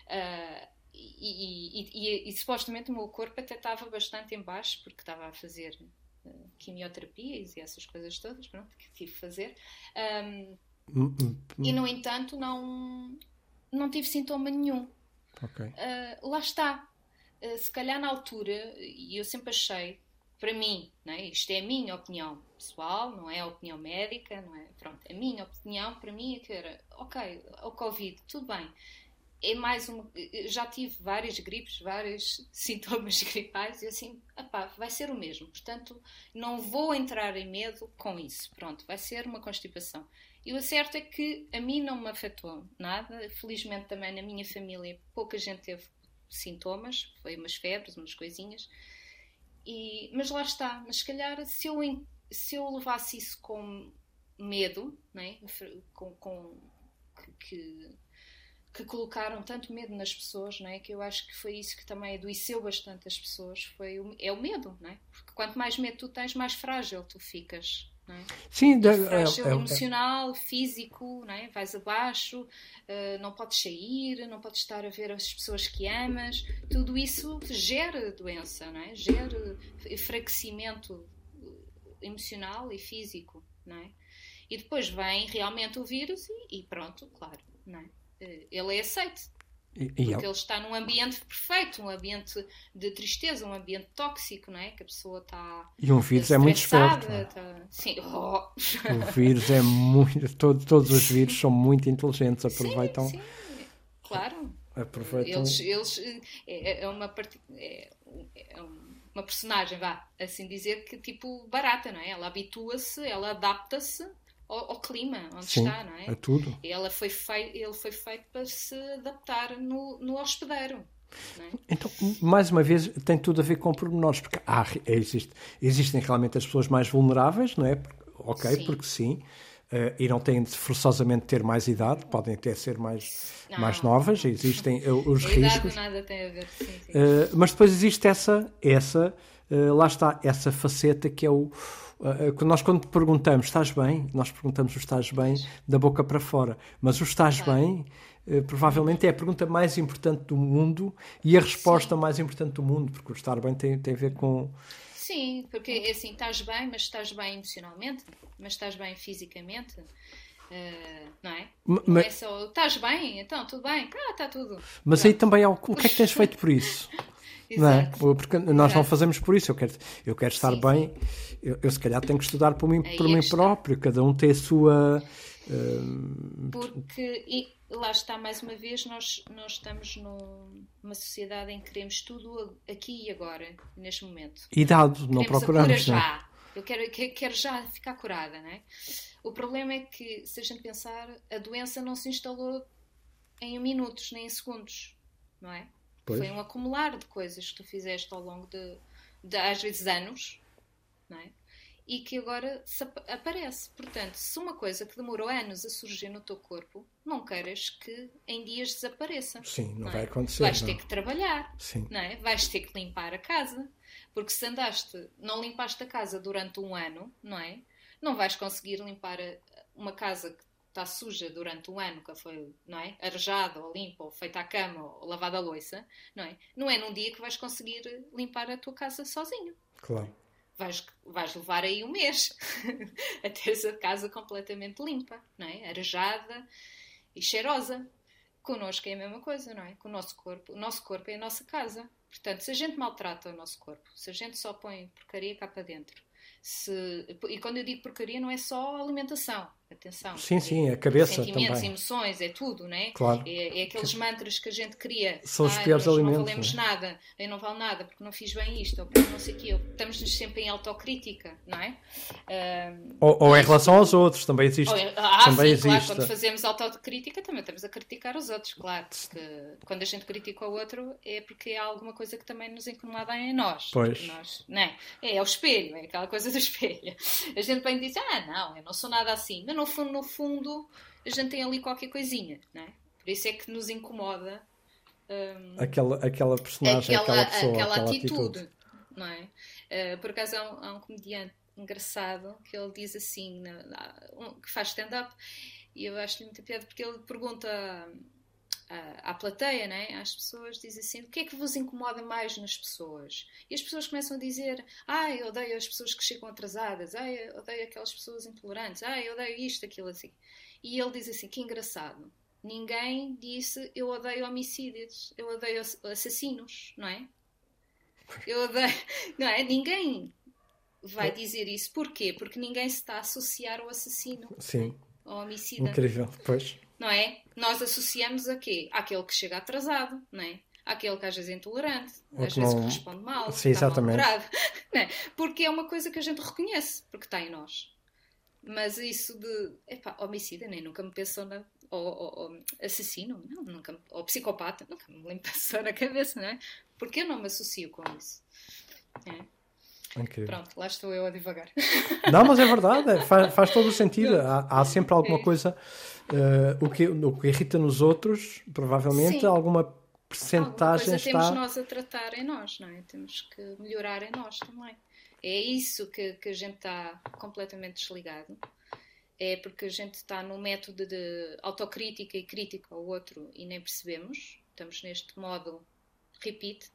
Speaker 4: Uh, e, e, e, supostamente o meu corpo até estava bastante em baixo, porque estava a fazer uh, quimioterapias e essas coisas todas, pronto, que tive que fazer. Um, hum, hum, hum. E no entanto, não, não tive sintoma nenhum.
Speaker 3: Okay.
Speaker 4: Uh, lá está. se calhar na altura, e eu sempre achei para mim, não é? isto é a minha opinião pessoal, não é a opinião médica, não é? Pronto, a minha opinião para mim é que era, ok, o Covid, tudo bem, é mais um. Já tive várias gripes, vários sintomas gripais e assim, apá, vai ser o mesmo. Portanto, não vou entrar em medo com isso. Pronto, vai ser uma constipação. E o certo é que a mim não me afetou nada. Felizmente também na minha família pouca gente teve sintomas, foi umas febres, umas coisinhas. E, mas lá está, mas se calhar se eu, se eu levasse isso com medo, né? com, com que, que, colocaram tanto medo nas pessoas, né? que eu acho que foi isso que também adoeceu bastante as pessoas, foi o, é o medo, né? porque quanto mais medo tu tens, mais frágil tu ficas. É?
Speaker 3: Sim,
Speaker 4: é, frágil, é, é, emocional, físico, não é? vais abaixo, uh, não podes sair, não podes estar a ver as pessoas que amas, tudo isso gera doença, não é? gera enfraquecimento emocional e físico. Não é? E depois vem realmente o vírus e, e pronto, claro, não é? Uh, ele é aceito.
Speaker 3: E, e
Speaker 4: Porque
Speaker 3: é-
Speaker 4: ele está num ambiente perfeito, um ambiente de tristeza, um ambiente tóxico, não é? Que a pessoa está.
Speaker 3: e um vírus é muito esperto. não é?
Speaker 4: Está... Sim, oh.
Speaker 3: O vírus é muito. todo- todos os vírus são muito inteligentes, aproveitam.
Speaker 4: Sim, claro.
Speaker 3: aproveitam
Speaker 4: Eles, eles é, é uma é, é uma personagem, vá, assim dizer, que tipo barata, não é? Ela habitua-se, ela adapta-se ao, ao clima onde
Speaker 3: sim,
Speaker 4: está, não é?
Speaker 3: a tudo.
Speaker 4: E Ela foi fei- ele foi feito para se adaptar no, no hospedeiro. É?
Speaker 3: Então, mais uma vez, tem tudo a ver com pormenores, porque há, existe, existem realmente as pessoas mais vulneráveis, não é? Ok,
Speaker 4: Sim.
Speaker 3: porque sim. eh, e não têm de forçosamente ter mais idade, podem até ser mais,
Speaker 4: Não.
Speaker 3: mais novas, existem eh, os
Speaker 4: A idade
Speaker 3: riscos.
Speaker 4: nada tem a ver, sim, sim.
Speaker 3: Uh, mas depois existe essa, essa uh, lá está, essa faceta que é o. uh, uh, nós, quando perguntamos estás bem, nós perguntamos o estás bem da boca para fora, mas o estás bem uh, provavelmente é a pergunta mais importante do mundo e a resposta mais importante do mundo, porque o estar bem tem, tem a ver com.
Speaker 4: Sim, porque é assim, estás bem, mas estás bem emocionalmente, mas estás bem fisicamente, eh, não é?
Speaker 3: Ma-
Speaker 4: Não é só, estás bem, então, tudo bem, ah, está tudo.
Speaker 3: Mas aí também o que é que tens feito por isso? Não é?
Speaker 4: Exato.
Speaker 3: Porque nós não
Speaker 4: Exato.
Speaker 3: fazemos por isso. Eu quero, eu quero estar
Speaker 4: Sim,
Speaker 3: bem. Eu, eu, se calhar, tenho que estudar por mim,
Speaker 4: Aí
Speaker 3: por
Speaker 4: é
Speaker 3: mim
Speaker 4: está.
Speaker 3: próprio. Cada um tem a sua.
Speaker 4: Porque, e lá está, mais uma vez, nós, nós estamos num- numa sociedade em que queremos tudo aqui e agora, neste momento.
Speaker 3: idade. Não
Speaker 4: Queremos
Speaker 3: procuramos. não é?
Speaker 4: já. Eu quero, que- quero já ficar curada, não é? O problema é que, se a gente pensar, a doença não se instalou em minutos, nem em segundos, não é?
Speaker 3: Pois.
Speaker 4: Foi um acumular de coisas que tu fizeste ao longo de, de às vezes, anos, não é? E que agora aparece. Portanto, se uma coisa que demorou anos a surgir no teu corpo, não queiras que em dias desapareça.
Speaker 3: Sim, não
Speaker 4: é?
Speaker 3: vai acontecer.
Speaker 4: Vais
Speaker 3: não.
Speaker 4: ter que trabalhar,
Speaker 3: Sim.
Speaker 4: não é? Vais ter que limpar a casa. Porque se andaste, não limpaste a casa durante um ano, não é? Não vais conseguir limpar uma casa que está suja durante um ano, que foi, não é? Arejada, ou limpa, ou feita à cama, ou lavada a louça, não é? Não é num dia que vais conseguir limpar a tua casa sozinho.
Speaker 3: Claro.
Speaker 4: Vais, vais levar aí um mês a teres a casa completamente limpa, não é? Arejada e cheirosa. Connosco é a mesma coisa, não é? Com o nosso corpo. O nosso corpo é a nossa casa. Portanto, se a gente maltrata o nosso corpo, se a gente só põe porcaria cá para dentro, se... e quando eu digo porcaria não é só alimentação, atenção.
Speaker 3: Sim, sim, a cabeça
Speaker 4: Sentimentos,
Speaker 3: também.
Speaker 4: emoções, é tudo, não é?
Speaker 3: Claro.
Speaker 4: É, é aqueles mantras que a gente cria.
Speaker 3: São os
Speaker 4: "Ai,
Speaker 3: piores alimentos,
Speaker 4: Não valemos
Speaker 3: não
Speaker 4: nada, eu não valo nada porque não fiz bem isto, ou porque não sei o quê. Estamos sempre em autocrítica, não é? Ahm,
Speaker 3: Ou, ou em relação aos outros, também existe.
Speaker 4: ou é- ah,
Speaker 3: também
Speaker 4: sim, claro,
Speaker 3: existe.
Speaker 4: quando fazemos autocrítica também estamos a criticar os outros, claro. Porque quando a gente critica o outro é porque há alguma coisa que também nos incomoda em nós.
Speaker 3: Pois.
Speaker 4: Nós, não é? é o espelho, é aquela coisa do espelho. A gente vem dizer, ah, não, eu não sou nada assim. Mas no fundo, no fundo, a gente tem ali qualquer coisinha, não é? Por isso é que nos incomoda hum,
Speaker 3: Aquela, aquela personagem, aquela, pessoa,
Speaker 4: aquela
Speaker 3: aquela
Speaker 4: atitude,
Speaker 3: atitude.
Speaker 4: não é? Eh, por acaso há um, há um comediante engraçado que ele diz assim, na- na- um- que faz stand-up, e eu acho-lhe muita piada porque ele pergunta à, à plateia, né, às pessoas, diz assim: o que é que vos incomoda mais nas pessoas? E as pessoas começam a dizer: ai, eu odeio as pessoas que chegam atrasadas, ai, eu odeio aquelas pessoas intolerantes, ai, eu odeio isto, aquilo assim. E ele diz assim: que engraçado. Ninguém disse eu odeio homicídios, eu odeio ass- assassinos, não é? Eu odeio, não é? Ninguém vai dizer isso. Porquê? Porque ninguém se está a associar ao assassino,
Speaker 3: Sim,
Speaker 4: ao homicida,
Speaker 3: incrível. Pois.
Speaker 4: Não é? Nós associamos a quê? Àquele que chega atrasado, não é? Àquele que às vezes é intolerante,
Speaker 3: Ou
Speaker 4: às
Speaker 3: que
Speaker 4: vezes
Speaker 3: não-
Speaker 4: que responde mal,
Speaker 3: Sim,
Speaker 4: está
Speaker 3: exatamente.
Speaker 4: mal-humorado, não é? Porque é uma coisa que a gente reconhece, porque está em nós. Mas isso de, epá, homicida, nem nunca me pensou na. Ou, ou- ou assassino, não, nunca, ou psicopata, nunca me passou na cabeça, não é? Porque eu não me associo com isso. É.
Speaker 3: Incrível.
Speaker 4: Pronto, lá estou eu a divagar.
Speaker 3: Não, mas é verdade, é, faz, faz todo o sentido. Há, há sempre alguma coisa. eh, o, que, o que irrita nos outros, provavelmente,
Speaker 4: Sim.
Speaker 3: alguma
Speaker 4: Alguma
Speaker 3: percentagem
Speaker 4: temos
Speaker 3: está.
Speaker 4: nós a tratar em nós, não é? Temos que melhorar em nós também. É isso que, que a gente está completamente desligado. É porque a gente está no método de autocrítica e crítica ao outro e nem percebemos. Estamos neste modo repeat.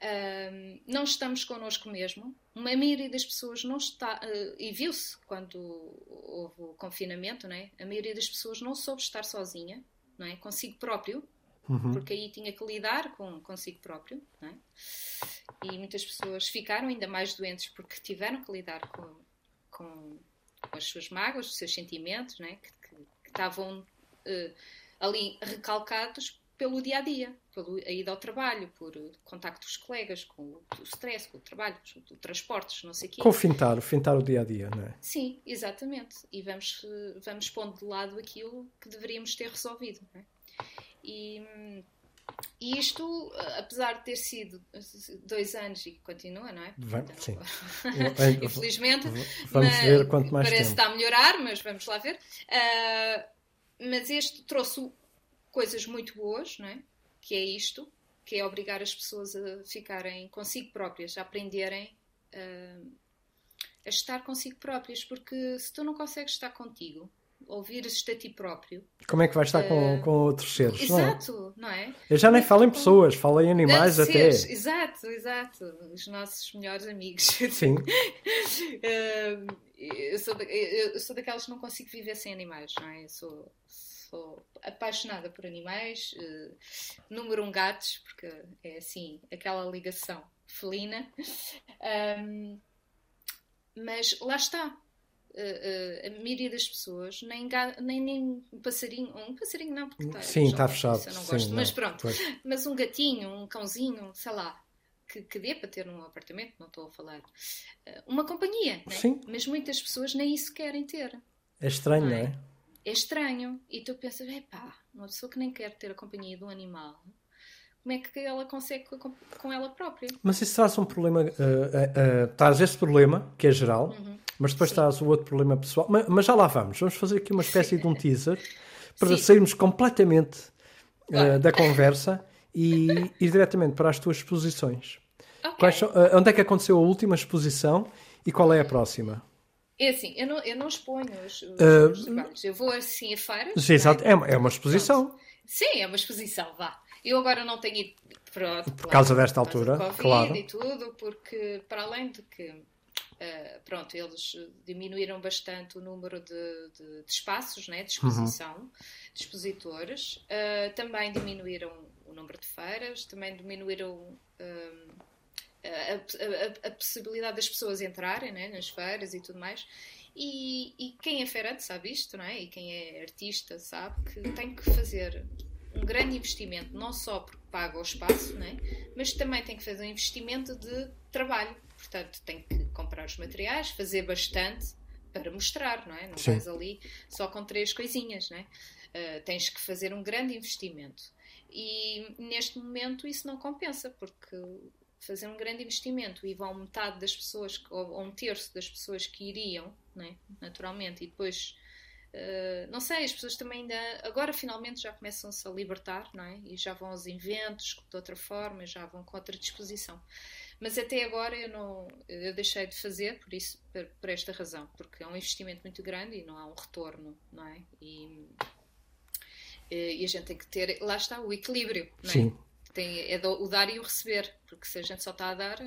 Speaker 4: Ahm, não estamos connosco mesmo. Uma maioria das pessoas não está, eh, e viu-se quando houve o confinamento, não é? A maioria das pessoas não soube estar sozinha, não é? Consigo próprio, uhum. porque aí tinha que lidar com consigo próprio, é? e muitas pessoas ficaram ainda mais doentes porque tiveram que lidar com, com, com as suas mágoas, os seus sentimentos, é? que, que, que, estavam uh, ali recalcados pelo dia a dia, pela ida ao trabalho, por contacto com os colegas, com o, o stress, com o trabalho, com o transportes, não sei o quê.
Speaker 3: Com fintar, fintar o dia a dia, não é?
Speaker 4: Sim, exatamente. E vamos, vamos pondo de lado aquilo que deveríamos ter resolvido. É? E, e isto, apesar de ter sido dois anos e continua, não é?
Speaker 3: Vamos, então, sim.
Speaker 4: Infelizmente.
Speaker 3: Vamos ver quanto mais
Speaker 4: Parece
Speaker 3: tempo.
Speaker 4: que está a melhorar, mas vamos lá ver. Uh, mas este trouxe coisas muito boas, não é? Que é isto, que é obrigar as pessoas a ficarem consigo próprias, a aprenderem uh, a estar consigo próprias, porque se tu não consegues estar contigo, ouvires-te a ti próprio.
Speaker 3: Como é que vais estar uh, com, com outros seres?
Speaker 4: Exato, não é? Não é?
Speaker 3: Eu já nem falo em pessoas, falo em animais até.
Speaker 4: Seres, exato, exato. Os nossos melhores amigos.
Speaker 3: Sim.
Speaker 4: uh, eu, sou da, eu sou daquelas que não consigo viver sem animais, não é? Eu sou sou apaixonada por animais, uh, número um gatos, porque é assim, aquela ligação felina. Um, mas lá está. Uh, uh, a maioria das pessoas nem, nem, nem um passarinho, um passarinho não, porque está,
Speaker 3: Sim, está fechado.
Speaker 4: Eu não
Speaker 3: sim,
Speaker 4: gosto,
Speaker 3: não,
Speaker 4: mas pronto.
Speaker 3: Pois.
Speaker 4: Mas um gatinho, um cãozinho, sei lá, que, que dê para ter num apartamento, não estou a falar. Uh, uma companhia, né? Mas muitas pessoas nem isso querem ter.
Speaker 3: É estranho, não
Speaker 4: Não
Speaker 3: é?
Speaker 4: É? estranho. E tu pensas, epá, uma pessoa que nem quer ter a companhia de um animal, como é que ela consegue com, com ela própria?
Speaker 3: Mas isso traz um problema, uh, uh, uh, traz esse problema, que é geral,
Speaker 4: Uhum.
Speaker 3: mas depois
Speaker 4: Sim.
Speaker 3: traz o outro problema pessoal. Mas, mas já lá vamos, vamos fazer aqui uma espécie de um teaser para
Speaker 4: Sim.
Speaker 3: sairmos completamente
Speaker 4: Claro.
Speaker 3: da conversa e ir diretamente para as tuas exposições.
Speaker 4: Ok.
Speaker 3: Quais são- onde é que aconteceu a última exposição e qual é a próxima?
Speaker 4: É assim, eu não, eu não exponho os, os
Speaker 3: Uh,
Speaker 4: meus trabalhos. Eu vou assim a feiras.
Speaker 3: Sim, exato,
Speaker 4: não
Speaker 3: é uma, é uma exposição.
Speaker 4: Sim, é uma exposição, vá. Eu agora não tenho ido pronto,
Speaker 3: Por causa desta
Speaker 4: por causa
Speaker 3: altura,
Speaker 4: Covid
Speaker 3: claro.
Speaker 4: e tudo, porque para além de que eh, pronto, eles diminuíram bastante o número de, de- de espaços né, de exposição, de expositores, eh, também diminuíram o número de feiras, também diminuíram eh, a, a- a- possibilidade das pessoas entrarem né, nas feiras e tudo mais. E, e quem é feirante sabe isto, não é? E quem é artista sabe que tem que fazer um grande investimento, não só porque paga o espaço, não é? mas também tem que fazer um investimento de trabalho. Portanto, tem que comprar os materiais, fazer bastante para mostrar, não é? Não
Speaker 3: Sim.
Speaker 4: vais ali só com três coisinhas, não é? Uh, tens que fazer um grande investimento. E neste momento isso não compensa, porque fazer um grande investimento e vão metade das pessoas, ou, um terço das pessoas que iriam, né, naturalmente, e depois, uh, não sei, as pessoas também ainda, agora finalmente já começam-se a libertar, não é? E já vão aos eventos de outra forma, já vão com outra disposição. Mas até agora eu não, eu deixei de fazer por isso, por, por esta razão, porque é um investimento muito grande e não há um retorno, não é? E, e a gente tem que ter, lá está, o equilíbrio, não é?
Speaker 3: Sim.
Speaker 4: Tem, é o dar e o receber, porque se a gente só está a dar.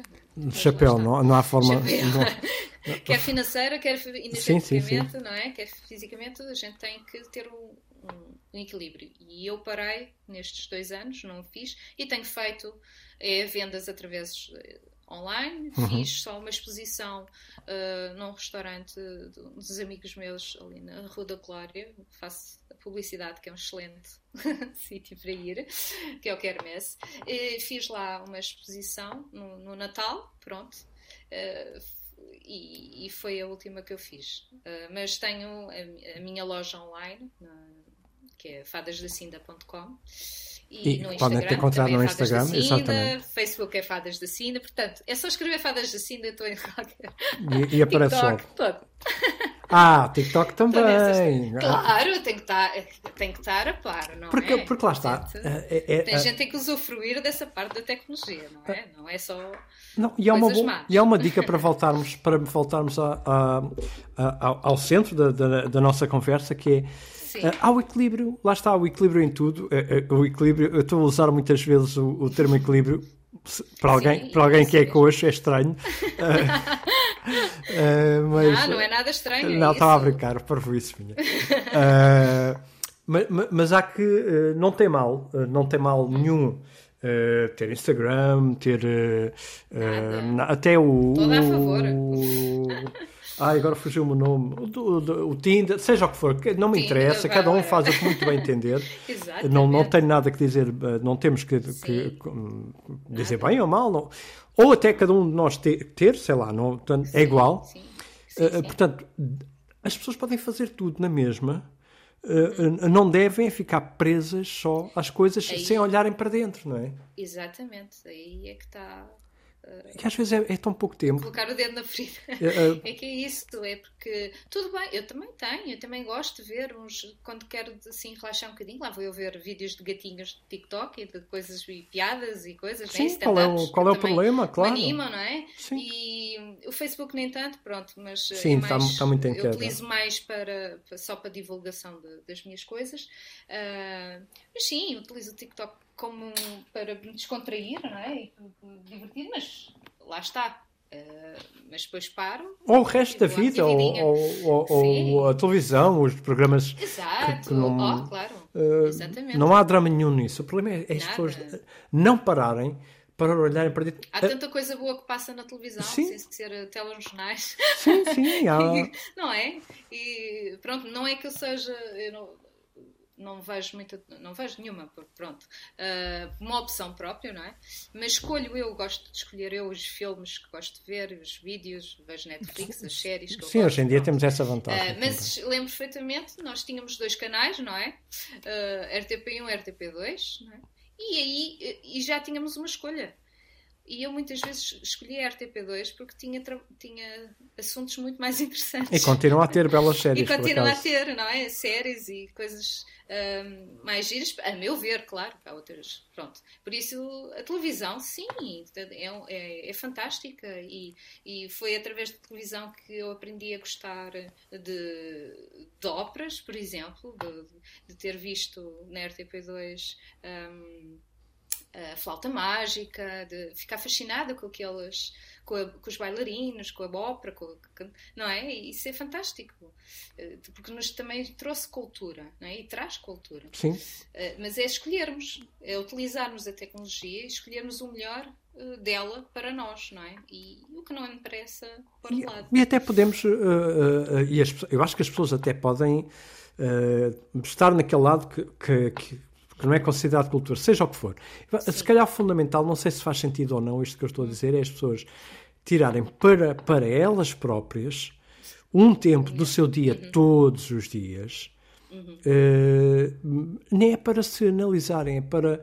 Speaker 3: Chapéu, não, não há forma. Não-
Speaker 4: quer financeira, quer
Speaker 3: sim,
Speaker 4: energeticamente, não é? Quer fisicamente, a gente tem que ter um, um- equilíbrio. E eu parei nestes dois anos, não fiz, e tenho feito é, vendas através eh, online.
Speaker 3: Uhum.
Speaker 4: Fiz só uma exposição eh, num restaurante de- dos amigos meus ali na Rua da Glória. Faço publicidade, que é um excelente sítio para ir, que é o Kermesse. Eh, Fiz lá uma exposição no, no Natal, pronto. Eh, e, e foi a última que eu fiz. Uh, mas tenho a, a minha loja online, que é fadasdacinda.com.
Speaker 3: E
Speaker 4: no
Speaker 3: podem
Speaker 4: Instagram,
Speaker 3: encontrar
Speaker 4: também
Speaker 3: no
Speaker 4: é Fadas
Speaker 3: Instagram,
Speaker 4: da Cinda,
Speaker 3: exatamente.
Speaker 4: Facebook é Fadas da Cinda, portanto, é só escrever Fadas da Cinda, estou em qualquer
Speaker 3: E, e aparece
Speaker 4: TikTok,
Speaker 3: logo.
Speaker 4: todo.
Speaker 3: Ah, TikTok
Speaker 4: nessas-
Speaker 3: também. Ah,
Speaker 4: Claro, tem que estar, tem que estar a par, não
Speaker 3: Porque,
Speaker 4: é?
Speaker 3: porque lá está.
Speaker 4: Gente,
Speaker 3: É- é-
Speaker 4: Tem
Speaker 3: é-
Speaker 4: gente que tem que usufruir dessa parte da tecnologia, não é? Não é só.
Speaker 3: Não, e, há uma boa-
Speaker 4: más.
Speaker 3: e há uma dica para voltarmos, para voltarmos a- a- a- ao, ao centro da, da- da nossa conversa, que é
Speaker 4: Sim.
Speaker 3: eh, há o equilíbrio, lá está o equilíbrio em tudo. eh, eh, o equilíbrio, eu estou a usar muitas vezes o, o termo equilíbrio para alguém,
Speaker 4: Sim,
Speaker 3: para alguém que é coxo, é estranho. Eh, mas,
Speaker 4: Ah, não é nada estranho. é
Speaker 3: Não, estava a brincar, para isso minha. Eh, Mas, mas, há que. Uh, não tem mal, uh, não tem mal nenhum. Uh, ter Instagram, ter até o.
Speaker 4: Toda a favor.
Speaker 3: O, Ai, agora fugiu-me o nome. O, o, o, Tinder, seja o que for, não me Tinder, interessa, cada um faz o que muito bem entender. não, não tenho nada que dizer, não temos que, que, que dizer bem ou mal. Não. Ou até cada um de nós ter, ter sei lá, não, é igual. Sim. Sim, portanto, as pessoas podem fazer tudo na mesma uh, não devem ficar presas só às coisas aí, sem olharem para dentro, não é?
Speaker 4: Exatamente, aí é que está
Speaker 3: que às vezes é, é, tão pouco tempo.
Speaker 4: Colocar o dedo na ferida. Uh, é que é isso, é porque tudo bem, eu também tenho, eu também gosto de ver uns quando quero assim relaxar um bocadinho, lá vou eu ver vídeos de gatinhos de TikTok e de coisas e piadas e coisas,
Speaker 3: Sim, né? qual é o, qual é o problema, claro.
Speaker 4: anima, não é? Sim. E o Facebook nem tanto, pronto, mas
Speaker 3: eh, Sim,
Speaker 4: é
Speaker 3: está, está muito em
Speaker 4: eu utilizo mais para, para, só para divulgação de, das minhas coisas. Uh, mas sim, utilizo o TikTok como para me descontrair, não é? E divertir, mas lá está. Uh, mas depois paro.
Speaker 3: Ou o resto da vida, ou, ou, ou, a televisão, os programas.
Speaker 4: Exato, que, que não, oh, claro.
Speaker 3: Uh, Exatamente. Não há drama nenhum nisso. O problema é, as pessoas não pararem para olharem para dentro.
Speaker 4: Há tanta coisa boa que passa na televisão, sim. sem ser telejornais.
Speaker 3: Sim, sim, há.
Speaker 4: não é? E pronto, não é que eu seja. Eu não, não vejo muita, não vejo nenhuma, pronto, uh, uma opção própria, não é? Mas escolho eu, gosto de escolher eu os filmes que gosto de ver, os vídeos, vejo Netflix, as séries que
Speaker 3: Sim,
Speaker 4: eu
Speaker 3: hoje em dia temos essa vantagem.
Speaker 4: Uh, mas lembro perfeitamente, nós tínhamos dois canais, não é? Uh, RTP1 e RTP2, não é? E aí e já tínhamos uma escolha. E eu muitas vezes escolhi a RTP2 porque tinha, tinha assuntos muito mais interessantes.
Speaker 3: E continua a ter belas séries.
Speaker 4: e continua a ter, não é? Séries e coisas um, mais giras, a meu ver, claro, há outras. Pronto. Por isso, a televisão, sim, é, é, é fantástica e, e foi através da televisão que eu aprendi a gostar de, de óperas, por exemplo, de, de ter visto na RTP2. Um, a flauta mágica, de ficar fascinada com aqueles, com, a, com os bailarinos, com a ópera, com, não é? E isso é fantástico, eh, porque nos também trouxe cultura, não é? E traz cultura.
Speaker 3: Sim.
Speaker 4: Eh, mas é escolhermos, é utilizarmos a tecnologia e escolhermos o melhor eh, dela para nós, não é? E o que não me interessa para o lado.
Speaker 3: E até podemos, uh, uh, e as, eu acho que as pessoas até podem estar naquele lado que, que que não é considerado cultura, seja o que for. Sim. Se calhar fundamental, não sei se faz sentido ou não isto que eu estou a dizer, é as pessoas tirarem para, para elas próprias um tempo do seu dia uhum. todos os dias. Uhum. Nem é para se analisarem, é para.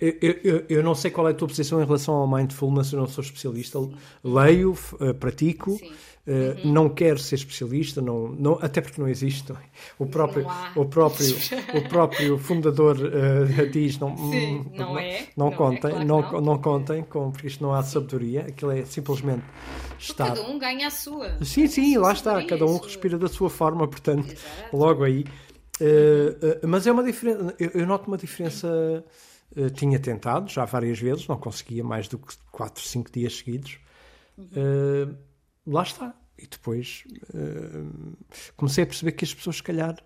Speaker 3: Eu, eu, eu, não sei qual é a tua posição em relação ao mindfulness, eu não sou especialista, Sim. leio, uh, pratico. Uh, uhum. Não quero ser especialista, não, não, até porque não existe. É? O próprio, o próprio, o próprio fundador uh, diz não,
Speaker 4: Sim, hum, não, não, é,
Speaker 3: não, não contem, é claro não, não. não contem, com, porque isto não há sabedoria. Aquilo é simplesmente estar.
Speaker 4: Cada um ganha a sua.
Speaker 3: Sim, sim, lá está. Cada um respira da sua forma, portanto, Exato. logo aí. Uh, mas é uma diferença. Eu, eu noto uma diferença. tinha tentado já várias vezes, não conseguia mais do que 4, 5 dias seguidos. Lá está. E depois uh, comecei a perceber que as pessoas, se calhar,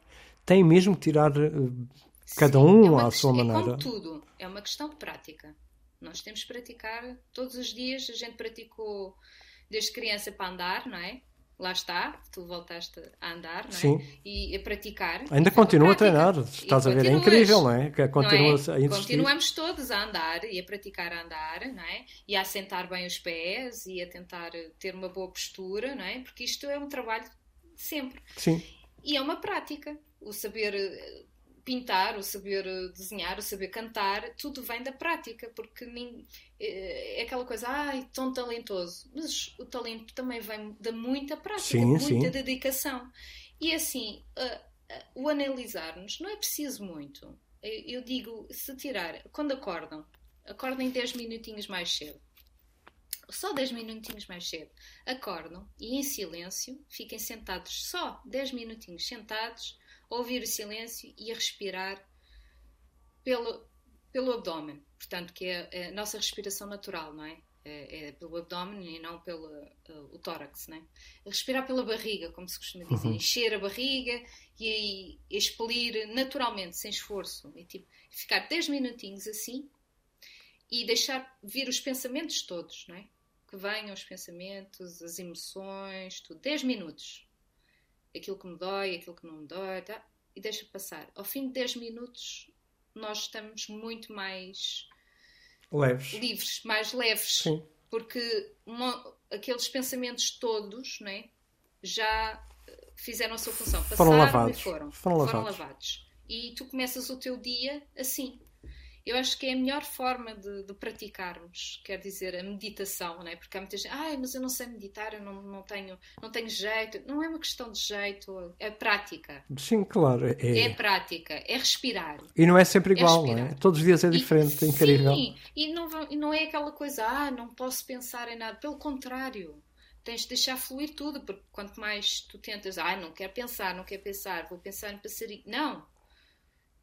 Speaker 3: têm mesmo que tirar uh, cada Sim, um é à sua maneira. É
Speaker 4: como tudo, é uma questão de prática. Nós temos que praticar todos os dias. A gente praticou desde criança para andar, não é? Lá está, tu voltaste a andar não é?
Speaker 3: Sim.
Speaker 4: e a praticar.
Speaker 3: Ainda continua a treinar, estás a ver, é incrível, não é? Que continua
Speaker 4: não é? a. Continuamos todos a andar e a praticar a andar, não é? E a assentar bem os pés e a tentar ter uma boa postura, não é? Porque isto é um trabalho sempre.
Speaker 3: Sim.
Speaker 4: E é uma prática. O saber pintar, o saber desenhar, o saber cantar, tudo vem da prática, porque nem, é, é aquela coisa, ai, tão talentoso. Mas o talento também vem da muita prática, sim, muita sim. dedicação. E assim, uh, uh, o analisar-nos não é preciso muito. Eu, digo, se tirar, quando acordam, acordem 10 minutinhos mais cedo só 10 minutinhos mais cedo, acordam e em silêncio, fiquem sentados só 10 minutinhos sentados, ouvir o silêncio e a respirar pelo, pelo abdômen, portanto, que é a nossa respiração natural, não é? É, é pelo abdômen e não pelo uh, o tórax, né? Respirar pela barriga, como se costuma dizer, uhum. encher a barriga e, e expelir naturalmente, sem esforço. E, tipo, ficar 10 minutinhos assim e deixar vir os pensamentos todos, não é? Que venham os pensamentos, as emoções, tudo. 10 minutos. Aquilo que me dói, aquilo que não me dói, tá? E deixa passar. Ao fim de 10 minutos, nós estamos muito mais
Speaker 3: leves.
Speaker 4: livres, mais leves.
Speaker 3: Sim.
Speaker 4: Porque uma, aqueles pensamentos todos né, já fizeram a sua função. Passaram
Speaker 3: foram lavados.
Speaker 4: e foram.
Speaker 3: Foram lavados.
Speaker 4: foram lavados. E tu começas o teu dia assim. Eu acho que é a melhor forma de, de praticarmos, quer dizer, a meditação, né? porque há muita gente, ai, mas eu não sei meditar, eu não, não, tenho, não tenho jeito. Não é uma questão de jeito, é prática.
Speaker 3: Sim, claro.
Speaker 4: É, é prática, é respirar.
Speaker 3: E não é sempre é igual, é não é? Todos os dias é diferente,
Speaker 4: e,
Speaker 3: é incrível.
Speaker 4: Sim, e não, e não é aquela coisa, ah, não posso pensar em nada. Pelo contrário, tens de deixar fluir tudo, porque quanto mais tu tentas, ah, não quero pensar, não quero pensar, vou pensar no passarinho. Não,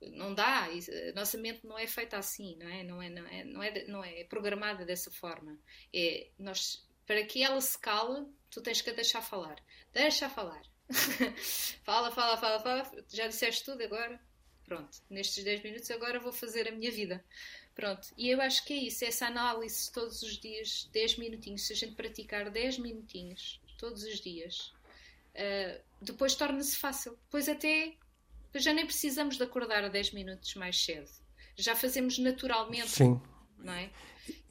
Speaker 4: não dá, a nossa mente não é feita assim, não é? Não é, não é, não é, não é programada dessa forma. É, nós, para que ela se cale, tu tens que a deixar falar. Deixa falar. fala, fala, fala, fala. Já disseste tudo agora? Pronto, nestes 10 minutos agora vou fazer a minha vida. Pronto, e eu acho que é isso, essa análise todos os dias, 10 minutinhos, se a gente praticar 10 minutinhos todos os dias, uh, depois torna-se fácil. Depois até já nem precisamos de acordar a 10 minutos mais cedo. Já fazemos naturalmente.
Speaker 3: Sim.
Speaker 4: Não é?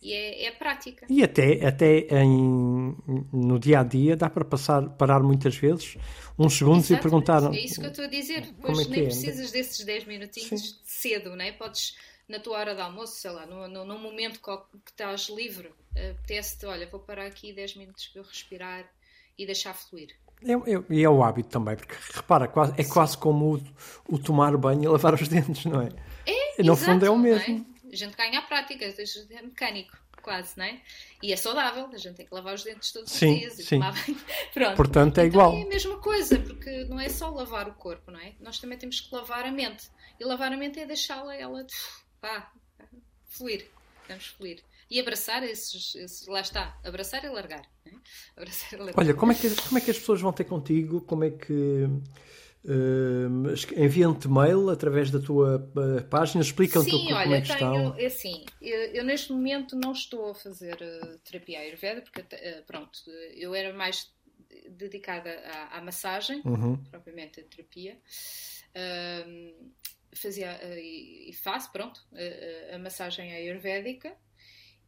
Speaker 4: E é, é prática.
Speaker 3: E até, até em, no dia a dia dá para passar, parar muitas vezes uns segundos Exatamente. e perguntar.
Speaker 4: É isso que eu estou a dizer. Pois é nem é? precisas desses 10 minutinhos Sim. cedo, não é? Podes, na tua hora de almoço, sei lá, no, no, num momento que estás livre, apetece-te, olha, vou parar aqui 10 minutos para eu respirar e deixar fluir.
Speaker 3: E é, é, o hábito também, porque repara, quase, é quase como o, o, tomar banho e lavar os dentes, não é?
Speaker 4: É,
Speaker 3: no
Speaker 4: exato,
Speaker 3: fundo é o mesmo.
Speaker 4: É? A gente ganha a prática, é mecânico, quase, não é? E é saudável, a gente tem que lavar os dentes todos
Speaker 3: sim,
Speaker 4: os dias
Speaker 3: e sim.
Speaker 4: tomar banho. Pronto.
Speaker 3: Portanto, é
Speaker 4: então,
Speaker 3: igual.
Speaker 4: É a mesma coisa, porque não é só lavar o corpo, não é? Nós também temos que lavar a mente. E lavar a mente é deixá-la, ela, pá, fluir. Fluir e abraçar esses, esses, lá está, abraçar e largar. Né? Abraçar e largar.
Speaker 3: Olha, como é, que, como é que as pessoas vão ter contigo? Como é que uh, enviam-te mail através da tua uh, página? Explicam-te como
Speaker 4: olha,
Speaker 3: é que
Speaker 4: tenho,
Speaker 3: estão.
Speaker 4: É assim, eu, eu, neste momento não estou a fazer uh, terapia ayurveda, porque uh, pronto, eu era mais dedicada à, à massagem,
Speaker 3: uhum.
Speaker 4: propriamente a terapia. Fazia e faço, pronto, a massagem ayurvédica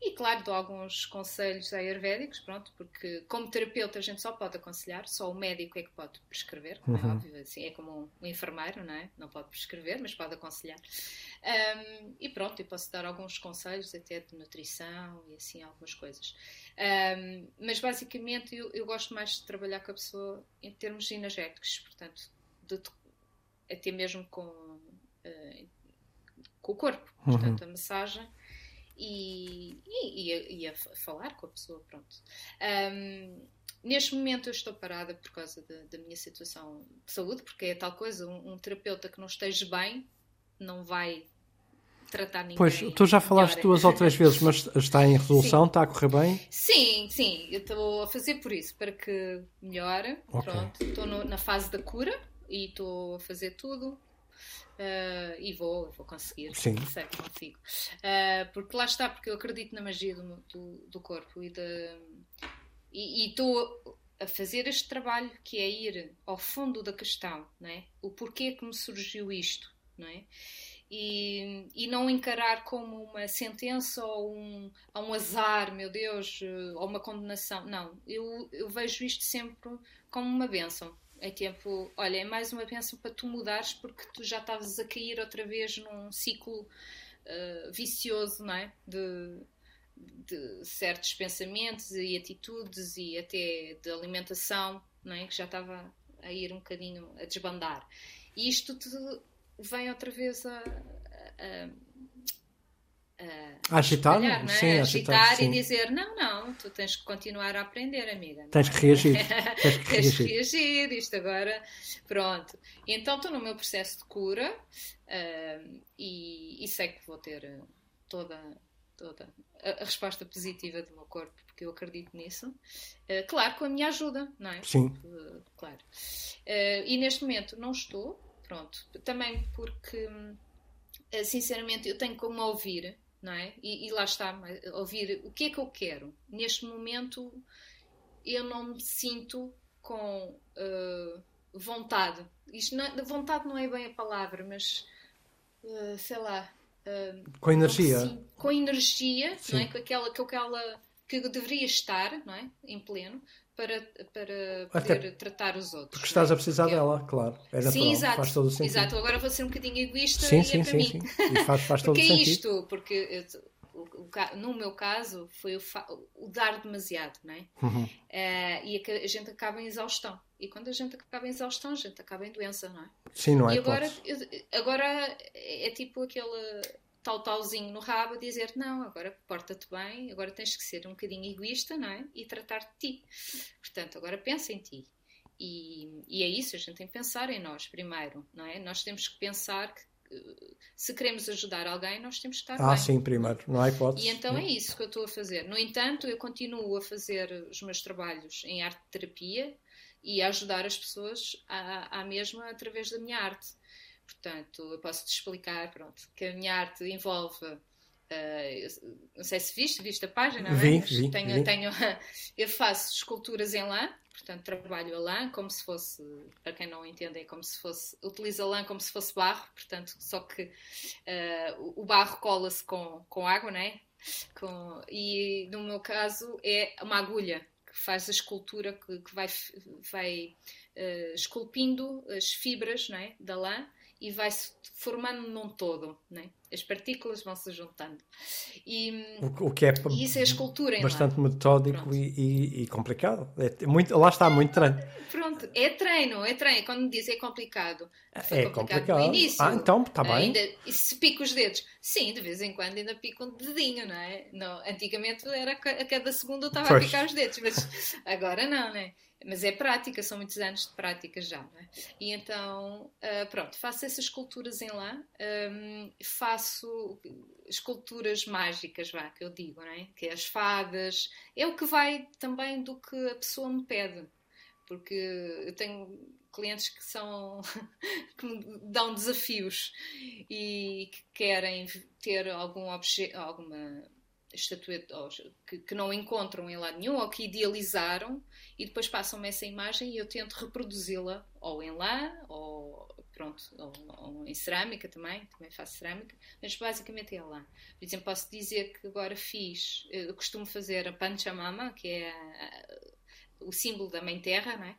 Speaker 4: e claro, dou alguns conselhos ayurvédicos, pronto, porque como terapeuta a gente só pode aconselhar, só o médico é que pode prescrever, é uhum. é óbvio, assim, é como um enfermeiro, não é? Não pode prescrever, mas pode aconselhar. Um, e pronto, eu posso dar alguns conselhos até de nutrição e assim, algumas coisas. Um, mas basicamente eu, eu, gosto mais de trabalhar com a pessoa em termos energéticos, portanto, de, até mesmo com, uh, com o corpo, portanto, uhum. a massagem e, e, e, a, a, falar com a pessoa, pronto. Um, neste momento eu estou parada por causa da minha situação de saúde, porque é tal coisa, um, um, terapeuta que não esteja bem não vai tratar ninguém.
Speaker 3: Pois, tu já falaste duas ou três vezes, mas está em resolução, sim. está a correr bem?
Speaker 4: Sim, sim, eu estou a fazer por isso, para que melhore. Okay. Pronto, estou na fase da cura e estou a fazer tudo Uh, e vou, vou conseguir,
Speaker 3: Sim.
Speaker 4: sei que consigo. Uh, porque lá está, porque eu acredito na magia do, do, do corpo e estou a fazer este trabalho que é ir ao fundo da questão, não é? o porquê que me surgiu isto, não é? E, e não encarar como uma sentença ou um, um azar, meu Deus, ou uma condenação. Não, eu, eu vejo isto sempre como uma benção é tempo, olha, é mais uma bênção para tu mudares porque tu já estavas a cair outra vez num ciclo uh, vicioso, não é? De, de certos pensamentos e atitudes e até de alimentação, não é? Que já estava a ir um bocadinho a desbandar. E isto te vem outra vez a, a
Speaker 3: uh, agitar,
Speaker 4: espalhar, é?
Speaker 3: sim,
Speaker 4: agitar sim. e dizer não, não, tu tens que continuar a aprender, amiga.
Speaker 3: Tens que reagir. tens que
Speaker 4: tens reagir. reagir, isto agora, pronto. Então estou no meu processo de cura uh, e, e, sei que vou ter toda toda a, a, resposta positiva do meu corpo, porque eu acredito nisso. Uh, claro, com a minha ajuda, não é?
Speaker 3: Sim.
Speaker 4: Claro. E neste momento não estou, pronto. Também porque, sinceramente, eu tenho como ouvir, não é? E, e lá está, ouvir o que é que eu quero. Neste momento, eu não me sinto com vontade. Isto não, vontade não é bem a palavra, mas sei lá
Speaker 3: com energia.
Speaker 4: Com energia, não é? com, aquela, com aquela que deveria estar não é? em pleno para, para poder Até tratar os outros.
Speaker 3: Porque estás a precisar porque... dela, claro. É natural, sim, exato, faz todo o sentido.
Speaker 4: Exato, agora vou ser um bocadinho egoísta
Speaker 3: sim,
Speaker 4: e é
Speaker 3: sim,
Speaker 4: é para
Speaker 3: sim,
Speaker 4: mim.
Speaker 3: Sim. E faz, faz todo
Speaker 4: porque
Speaker 3: o
Speaker 4: é
Speaker 3: sentido.
Speaker 4: isto, porque eu, o, no meu caso foi o, o, dar demasiado, não é?
Speaker 3: Uhum. Uh,
Speaker 4: e a, a, gente acaba em exaustão. E quando a gente acaba em exaustão, a gente acaba em doença, não é?
Speaker 3: Sim, não é?
Speaker 4: E agora, eu, agora é tipo aquele tal talzinho no rabo a dizer não, agora porta-te bem, agora tens que ser um bocadinho egoísta, não é? E tratar de ti. Portanto, agora pensa em ti. E, e, é isso, a gente tem que pensar em nós primeiro, não é? Nós temos que pensar que se queremos ajudar alguém, nós temos que estar
Speaker 3: ah,
Speaker 4: bem.
Speaker 3: sim, primeiro, não há hipótese.
Speaker 4: E então é isso que eu estou a fazer. No entanto, eu continuo a fazer os meus trabalhos em arte terapia e a ajudar as pessoas à, à mesma através da minha arte. Portanto, eu posso te explicar pronto, que a minha arte envolve. Uh, não sei se viste, viste a página,
Speaker 3: vi,
Speaker 4: é?
Speaker 3: vi,
Speaker 4: tenho,
Speaker 3: vi.
Speaker 4: tenho, eu faço esculturas em lã, portanto trabalho a lã como se fosse, para quem não entende, é como se fosse, utilizo a lã como se fosse barro, portanto, só que uh, o barro cola-se com, com água, não é? Com, e no meu caso é uma agulha que faz a escultura que, que vai, vai uh, esculpindo as fibras não é? da lã e vai-se formando num todo, né? As partículas vão se juntando. E,
Speaker 3: o, o que é
Speaker 4: e isso é escultura
Speaker 3: bastante metódico e, e, e, complicado. É muito, lá está, muito treino.
Speaker 4: Pronto, é treino, é treino. Quando me diz é complicado,
Speaker 3: foi é complicado, complicado. no início. Ah, então está bem.
Speaker 4: Ainda, e se pico os dedos? Sim, de vez em quando ainda pico um dedinho, não é? Não, antigamente era a cada segundo eu estava a picar os dedos, mas agora não, né? Mas é prática, são muitos anos de prática já, não é? E então, uh, pronto, faço essas esculturas em lã, um, faço esculturas mágicas, vá, que eu digo, não é? Que é as fadas, é o que vai também do que a pessoa me pede, porque eu tenho clientes que são que me dão desafios e que querem ter algum objeto, alguma estatueta que, que, não encontram em lado nenhum ou que idealizaram e depois passam-me essa imagem e eu tento reproduzi-la ou em lã ou pronto ou, ou, em cerâmica também também faço cerâmica mas basicamente é lã por exemplo posso dizer que agora fiz eu costumo fazer a Panchamama que é a, o símbolo da mãe terra não é?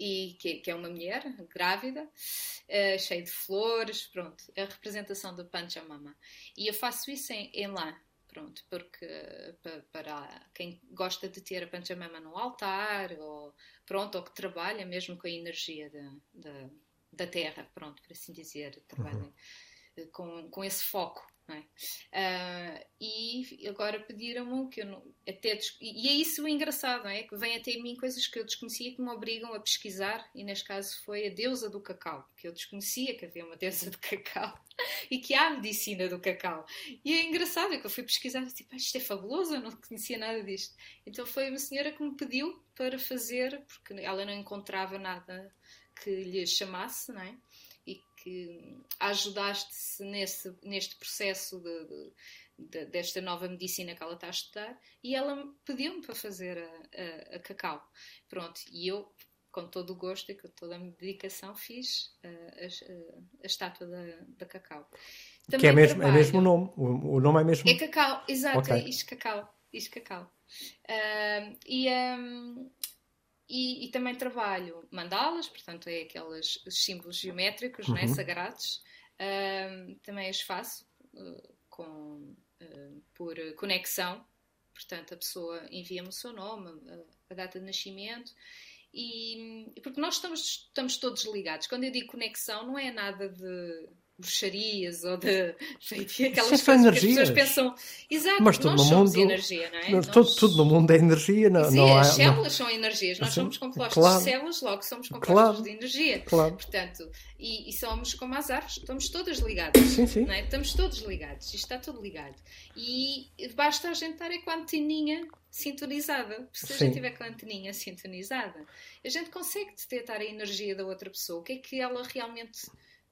Speaker 4: e que, que, é uma mulher grávida, uh, cheia de flores, pronto, a representação do Panchamama. E eu faço isso em, em lã, Pronto, porque para quem gosta de ter a Panchamama no altar, ou pronto, ou que trabalha mesmo com a energia da, da, da terra, pronto, por assim dizer, trabalha uhum. com, com esse foco é? Uh, e agora pediram-me que eu não, até e é isso o engraçado, é? Que vem até mim coisas que eu desconhecia que me obrigam a pesquisar, e neste caso foi a deusa do cacau, que eu desconhecia que havia uma deusa do cacau e que há a medicina do cacau. E é engraçado, é que eu fui pesquisar e tipo, isto é fabuloso, eu não conhecia nada disto. Então foi uma senhora que me pediu para fazer, porque ela não encontrava nada que lhe chamasse, não é? Que ajudaste-se nesse, neste processo de, de, de, desta nova medicina que ela está a estudar e ela pediu-me para fazer a, a, a, cacau. Pronto, e eu, com todo o gosto e com toda a dedicação, fiz a, a, a estátua da, da cacau.
Speaker 3: Também que é mesmo, trabalho... é mesmo o nome, o, o, nome é mesmo...
Speaker 4: É cacau, exato, okay. é isto cacau. Isto cacau. Uh, e, um, e, e, também trabalho mandalas, portanto, é aqueles símbolos geométricos uhum. né, sagrados. Uh, também os faço uh, com, uh, por conexão, portanto, a pessoa envia-me o seu nome, a, a data de nascimento. E, porque nós estamos, estamos todos ligados. Quando eu digo conexão, não é nada de bruxarias ou de aquelas
Speaker 3: Isso são
Speaker 4: coisas
Speaker 3: energias.
Speaker 4: que as pessoas pensam. Exato,
Speaker 3: Mas tudo
Speaker 4: nós
Speaker 3: no
Speaker 4: somos
Speaker 3: mundo-
Speaker 4: energia, não é?
Speaker 3: Não,
Speaker 4: Nós-
Speaker 3: tudo, tudo no mundo é energia, não,
Speaker 4: Sim,
Speaker 3: não há.
Speaker 4: as
Speaker 3: não-
Speaker 4: células são energias, nós
Speaker 3: Assim,
Speaker 4: somos compostos
Speaker 3: claro.
Speaker 4: de células, logo somos compostos
Speaker 3: Claro.
Speaker 4: de energia.
Speaker 3: Claro.
Speaker 4: Portanto, e, e somos como as árvores, estamos todas ligadas.
Speaker 3: Sim, sim.
Speaker 4: não é? Estamos todos ligados, isto está tudo ligado. E basta a gente estar aí com a anteninha sintonizada. Se a
Speaker 3: Sim.
Speaker 4: gente tiver com a anteninha sintonizada, a gente consegue detectar a energia da outra pessoa, o que é que ela realmente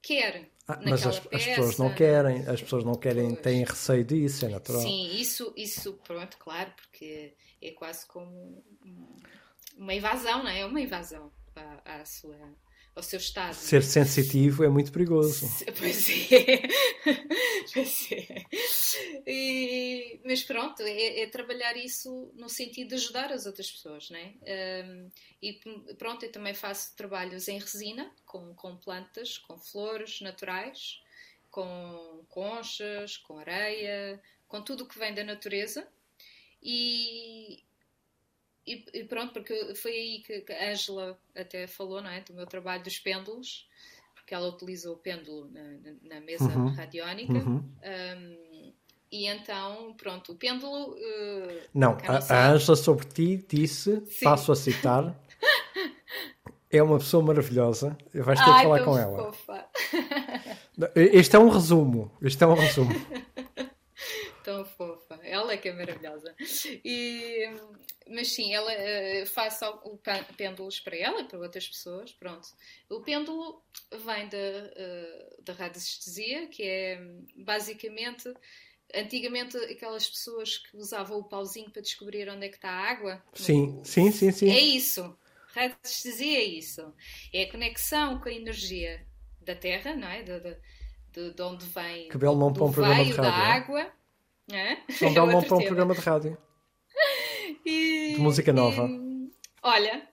Speaker 4: quer.
Speaker 3: Ah, mas as, as pessoas não querem, as pessoas não querem,
Speaker 4: Pois.
Speaker 3: têm receio disso, é natural.
Speaker 4: Sim, isso, isso, pronto, claro, porque é quase como uma invasão, não é? É uma invasão à, à sua, ao seu estado.
Speaker 3: Ser sensitivo é muito perigoso.
Speaker 4: Pois é. pois é. E- mas pronto, é, é trabalhar isso no sentido de ajudar as outras pessoas, né? Um, e pronto, eu também faço trabalhos em resina, com, com plantas, com flores naturais, com conchas, com areia, com tudo o que vem da natureza. E, e, e pronto, porque foi aí que que a Ângela até falou, não é? Do meu trabalho dos pêndulos, porque ela utiliza o pêndulo na, na- na mesa
Speaker 3: Uhum.
Speaker 4: radiónica.
Speaker 3: Uhum.
Speaker 4: Um, e então, pronto, o pêndulo. uh,
Speaker 3: Não, a, a Ângela sobre ti disse,
Speaker 4: Sim.
Speaker 3: passo a citar, é uma pessoa maravilhosa, vais ter
Speaker 4: Ai,
Speaker 3: que falar com ela.
Speaker 4: fofa.
Speaker 3: Este é um resumo, este é um resumo.
Speaker 4: Ela é que é maravilhosa. E, mas sim, ela eh, faz o pê- pêndulos para ela e para outras pessoas. Pronto. O pêndulo vem da, eh, da radiestesia, que é basicamente. Antigamente, aquelas pessoas que usavam o pauzinho para descobrir onde é que está a água.
Speaker 3: Sim, sim, sim, sim.
Speaker 4: É isso. Radiestesia é isso. É a conexão com a energia da Terra, não é? De, de, de- de onde vem
Speaker 3: Que belo nome
Speaker 4: do
Speaker 3: para um programa de
Speaker 4: veio da
Speaker 3: rádio, não é?
Speaker 4: água. Não é?
Speaker 3: Um
Speaker 4: É outro
Speaker 3: para um programa de rádio.
Speaker 4: E-
Speaker 3: de música nova.
Speaker 4: e- olha,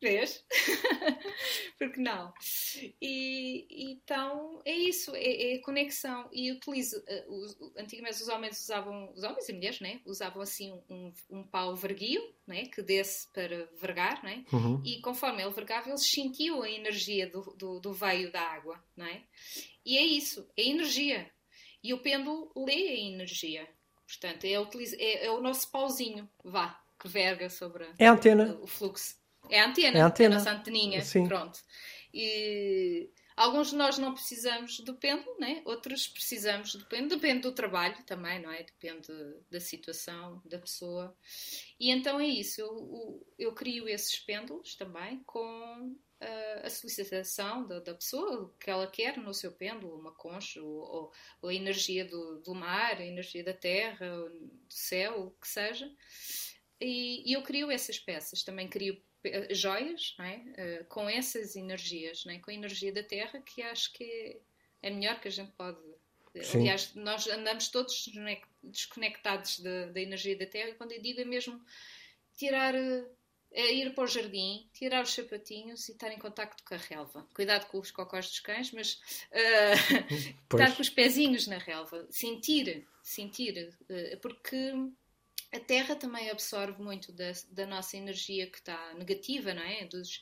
Speaker 4: vês? Porque não? E então é isso, é, é a conexão. E utilizo. os- antigamente os homens usavam, os homens e mulheres, né? Usavam assim um, um pau verguio, né? Que desse para vergar, né?
Speaker 3: Uhum.
Speaker 4: e conforme ele vergava, eles sentiam a energia do, do, do veio da água, não é? E é isso, é energia. E o pêndulo lê a energia. Portanto, é, utiliza- é- é o nosso pauzinho, vá, que verga sobre a-
Speaker 3: É a antena.
Speaker 4: o fluxo. É a antena,
Speaker 3: É a antena.
Speaker 4: a nossa anteninha.
Speaker 3: Sim.
Speaker 4: Pronto. E alguns de nós não precisamos do pêndulo, né? outros precisamos do pêndulo. Depende do trabalho também, não é? Depende da situação, da pessoa. E então é isso. Eu, eu- eu crio esses pêndulos também com a solicitação da, da pessoa, que ela quer no seu pêndulo, uma concha, ou, ou- a energia do, do mar, a energia da terra, do céu, o que seja. E, e eu crio essas peças, também crio pe- joias é? Eh, com essas energias, é? com a energia da terra, que acho que é, é melhor que a gente pode.
Speaker 3: Sim.
Speaker 4: Aliás, nós andamos todos desconec- desconectados da, da energia da terra, e quando eu digo é mesmo tirar, eh, é ir para o jardim, tirar os sapatinhos e estar em contacto com a relva. Cuidado com os cocós dos cães, mas eh,
Speaker 3: Pois.
Speaker 4: estar com os pezinhos na relva, sentir, sentir, eh, porque a Terra também absorve muito da, da nossa energia que está negativa, não é? Dos,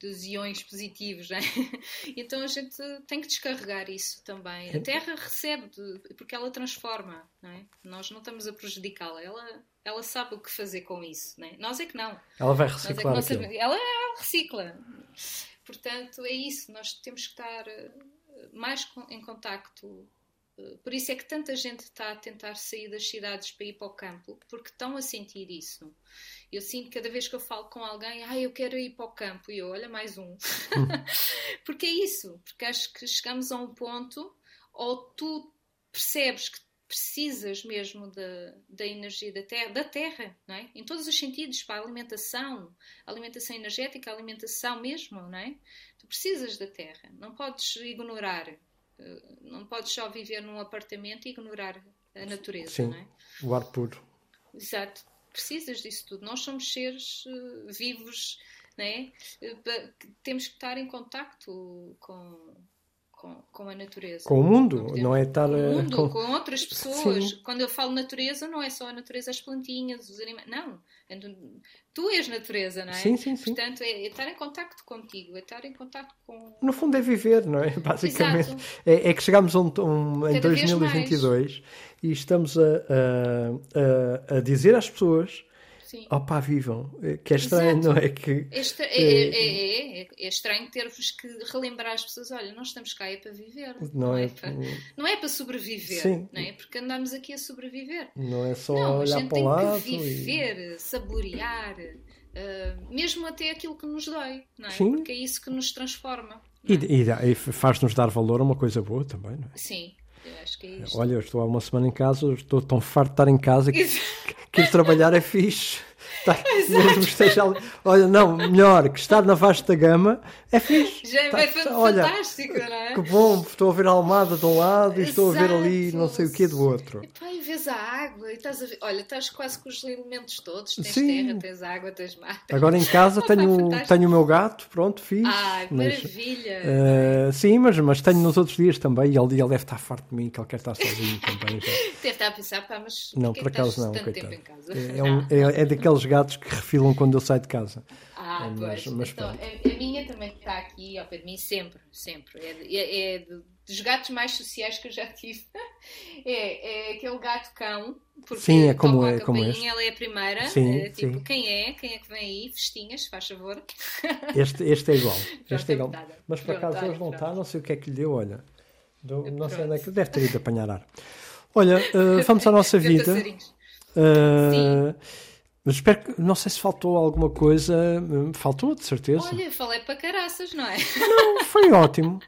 Speaker 4: dos iões positivos, não é? Então a gente tem que descarregar isso também. A Terra recebe, porque ela transforma, não é? Nós não estamos a prejudicá-la, ela, ela sabe o que fazer com isso, não é? Nós é que não.
Speaker 3: Ela vai
Speaker 4: é
Speaker 3: reciclar aquilo.
Speaker 4: sabemos. Ela, ela recicla. Portanto, é isso. Nós temos que estar eh, mais em contacto. Eh, Por isso é que tanta gente está a tentar sair das cidades para ir para o campo, porque estão a sentir isso. Eu sinto cada vez que eu falo com alguém, ah, eu quero ir para o campo, e eu, olha, mais um. porque é isso, porque acho que chegamos a um ponto ou tu percebes que precisas mesmo da, da energia da terra, da terra, não é? Em todos os sentidos, para a alimentação, alimentação energética, alimentação mesmo, não é? Tu precisas da terra, não podes ignorar, eh, não podes só viver num apartamento e ignorar a natureza,
Speaker 3: Sim.
Speaker 4: não é?
Speaker 3: O ar puro.
Speaker 4: Exato. Precisas disso tudo. Nós somos seres eh, vivos, né? Eh, Temos que estar em contacto com, com, com a natureza.
Speaker 3: Com o mundo,
Speaker 4: podemos-
Speaker 3: não é estar
Speaker 4: com o
Speaker 3: a-
Speaker 4: mundo,
Speaker 3: com-
Speaker 4: com... outras pessoas.
Speaker 3: Sim.
Speaker 4: Quando eu falo natureza, não é só a natureza, as plantinhas, os animais. Não. É tu- és natureza, não é?
Speaker 3: Sim, sim, sim.
Speaker 4: Portanto, é, é estar em contacto contigo, é estar em contacto com.
Speaker 3: No fundo é viver, não é? Basicamente. É, é que chegamos a um, um- em
Speaker 4: Cada vez
Speaker 3: 2022 e estamos a, a, a, a dizer às pessoas:
Speaker 4: Sim.
Speaker 3: opá, vivam. Eh, Que é estranho,
Speaker 4: Exato.
Speaker 3: não é? Que,
Speaker 4: É, estra- é, é, é, é- é estranho ter-vos que relembrar as pessoas: olha, não estamos cá é para viver,
Speaker 3: não é,
Speaker 4: para, não é para sobreviver,
Speaker 3: Sim.
Speaker 4: não é? Porque andamos aqui a sobreviver.
Speaker 3: não é só
Speaker 4: Não, a
Speaker 3: olhar
Speaker 4: gente
Speaker 3: para o
Speaker 4: tem
Speaker 3: lado.
Speaker 4: que
Speaker 3: e-
Speaker 4: viver, saborear, eh, mesmo até aquilo que nos dói, não é?
Speaker 3: Sim.
Speaker 4: Porque é isso que nos transforma.
Speaker 3: E,
Speaker 4: não é?
Speaker 3: e e faz-nos dar valor a uma coisa boa também, não é?
Speaker 4: Sim, eu acho que é isto.
Speaker 3: Olha, eu estou há uma semana em casa, estou tão farto de estar em casa que, que ir trabalhar é fixe. Tá, mesmo esteja ali. Olha, não, melhor, que estar na vasta gama é fixe.
Speaker 4: Já
Speaker 3: Tá-
Speaker 4: é
Speaker 3: tá- olha,
Speaker 4: fantástico, não é?
Speaker 3: Que bom, estou a ver a Almada de um lado e estou a ver ali
Speaker 4: Exato.
Speaker 3: não sei o que do outro.
Speaker 4: E pá, e vês a água e estás a ver. Olha, estás quase com os elementos todos: tens
Speaker 3: Sim.
Speaker 4: terra, tens água, tens mar.
Speaker 3: Agora em casa tenho, tenho o meu gato, pronto, fiz.
Speaker 4: Ai,
Speaker 3: mas,
Speaker 4: maravilha!
Speaker 3: eh, sim, mas, mas tenho nos outros dias também e ele, ele deve estar farto de mim, que ele quer estar sozinho também. já.
Speaker 4: Deve estar a pensar, pá, mas
Speaker 3: Não, por acaso não, coitado. É, é um- é- é daqueles gatos que refilam quando eu saio de casa.
Speaker 4: Ah,
Speaker 3: Mas-
Speaker 4: pois.
Speaker 3: mas
Speaker 4: então, a, a minha também está aqui ao pé de mim sempre, sempre. É, é- é de- dos gatos mais sociais que eu já tive. É, é aquele gato-cão. porque
Speaker 3: Sim, é como
Speaker 4: toca a
Speaker 3: é- como este.
Speaker 4: Ela é a primeira.
Speaker 3: Sim,
Speaker 4: é, tipo,
Speaker 3: sim.
Speaker 4: quem é? Quem é que vem aí? Festinhas, faz favor.
Speaker 3: Este, este é igual. Este é igual.
Speaker 4: É
Speaker 3: Mas por acaso hoje não está, não sei o que é que lhe deu, olha. Do- não sei onde é que deve ter ido apanhar ar. Olha, eh, vamos à nossa vida.
Speaker 4: passarinhos.
Speaker 3: Eh, mas espero que, não sei se faltou alguma coisa. Faltou, de certeza.
Speaker 4: Olha, falei para caraças, não é?
Speaker 3: Não, foi ótimo.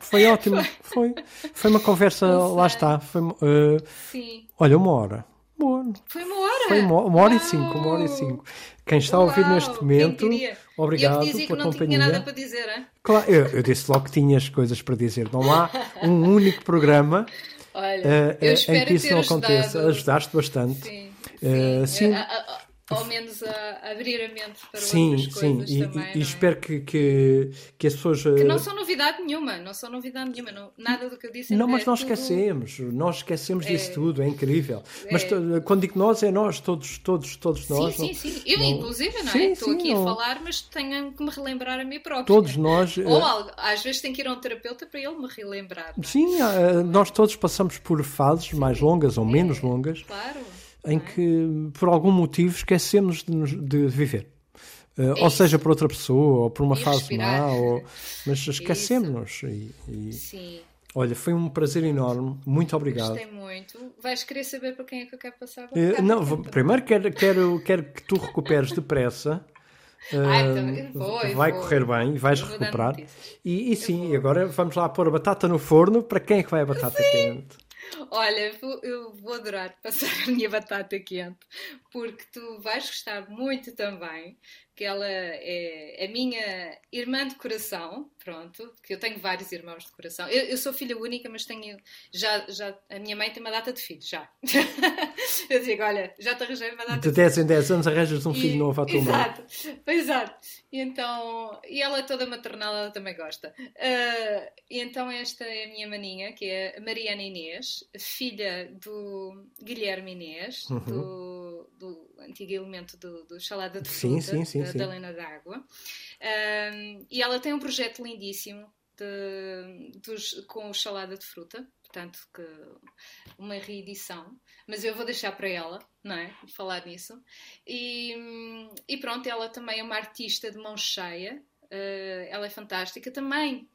Speaker 3: Foi ótimo. Foi, foi uma conversa, lá está. Foi, eh,
Speaker 4: Sim.
Speaker 3: olha, uma hora. Boa.
Speaker 4: Foi uma hora.
Speaker 3: Foi uma, uma hora e
Speaker 4: Uau!
Speaker 3: cinco, uma hora e cinco. Quem está a ouvir
Speaker 4: Uau,
Speaker 3: neste momento, obrigado
Speaker 4: eu que dizia que
Speaker 3: pela
Speaker 4: não
Speaker 3: companhia.
Speaker 4: tinha nada para dizer, hein?
Speaker 3: Claro, eu, eu disse logo que tinhas coisas para dizer. Não há um único programa
Speaker 4: Olha, espero
Speaker 3: em que isso não
Speaker 4: ajudado.
Speaker 3: aconteça. Ajudaste bastante.
Speaker 4: Sim,
Speaker 3: Eh,
Speaker 4: sim.
Speaker 3: sim.
Speaker 4: A- a- a- ao menos a, abrir a mente para
Speaker 3: Sim,
Speaker 4: outras
Speaker 3: sim.
Speaker 4: coisas
Speaker 3: E,
Speaker 4: também.
Speaker 3: e- e
Speaker 4: não é?
Speaker 3: espero que, que, que as pessoas.
Speaker 4: Que
Speaker 3: eh,
Speaker 4: não são novidade nenhuma, não são novidade nenhuma, não- nada do que eu disse
Speaker 3: Não,
Speaker 4: é
Speaker 3: mas nós
Speaker 4: tudo-
Speaker 3: esquecemos, nós esquecemos disso
Speaker 4: É.
Speaker 3: tudo, é incrível. Mas
Speaker 4: É.
Speaker 3: to- quando digo nós, é nós, todos, todos, todos
Speaker 4: Sim,
Speaker 3: nós.
Speaker 4: sim,
Speaker 3: não-
Speaker 4: sim. Eu,
Speaker 3: não-
Speaker 4: inclusive, não
Speaker 3: Sim,
Speaker 4: é? Estou
Speaker 3: sim,
Speaker 4: aqui
Speaker 3: não-
Speaker 4: a falar, mas tenho que me relembrar a mim própria.
Speaker 3: Todos nós. eh,
Speaker 4: Ou às vezes tenho que ir a um terapeuta para ele me relembrar. não é?
Speaker 3: Sim, eh, nós todos passamos por fases mais longas ou menos longas
Speaker 4: Claro.
Speaker 3: Em
Speaker 4: é?
Speaker 3: que, por algum motivo, esquecemos de, nos- de viver. Uh, ou
Speaker 4: É
Speaker 3: seja, por outra pessoa, ou por uma
Speaker 4: E
Speaker 3: fase
Speaker 4: respirar.
Speaker 3: má, ou... mas esquecemos-nos. E, e,
Speaker 4: Sim,
Speaker 3: olha, foi um prazer enorme. Muito obrigado.
Speaker 4: gostei muito. Vais querer saber para quem é que eu quero passar agora?
Speaker 3: Uh,
Speaker 4: Cá,
Speaker 3: não, vou- primeiro quero, quero, quero que tu recuperes depressa.
Speaker 4: Ah,
Speaker 3: Uh,
Speaker 4: então, vou, eu
Speaker 3: vai
Speaker 4: vou.
Speaker 3: correr bem, vais
Speaker 4: vou
Speaker 3: recuperar. E, e sim, agora vamos lá pôr a batata no forno. Para quem é que vai a batata quente?
Speaker 4: Olha, eu vou adorar passar a minha batata quente, porque tu vais gostar muito também, que ela é a minha irmã de coração, pronto, que eu tenho vários irmãos de coração. Eu, eu sou filha única, mas tenho já, já a minha mãe tem uma data de filhos, já. eu digo, olha, já te arranjei uma data
Speaker 3: De 10 em 10 anos arranjas um filho
Speaker 4: E-
Speaker 3: novo à tua mãe.
Speaker 4: Exato, exato. E então, e ela é toda maternal, ela também gosta. Ah, e então esta é a minha maninha, que é a Mariana Inês, filha do Guilherme Inês,
Speaker 3: Uhum.
Speaker 4: do, do antigo elemento do, do Salada de Fruta,
Speaker 3: sim, sim, sim.
Speaker 4: Da Helena d'Água. Ah, e ela tem um projeto lindíssimo de- dos- com o Salada de Fruta, portanto, que uma reedição, mas eu vou deixar para ela, não é? Falar nisso. E, e pronto, ela também é uma artista de mão cheia, eh, ela é fantástica também.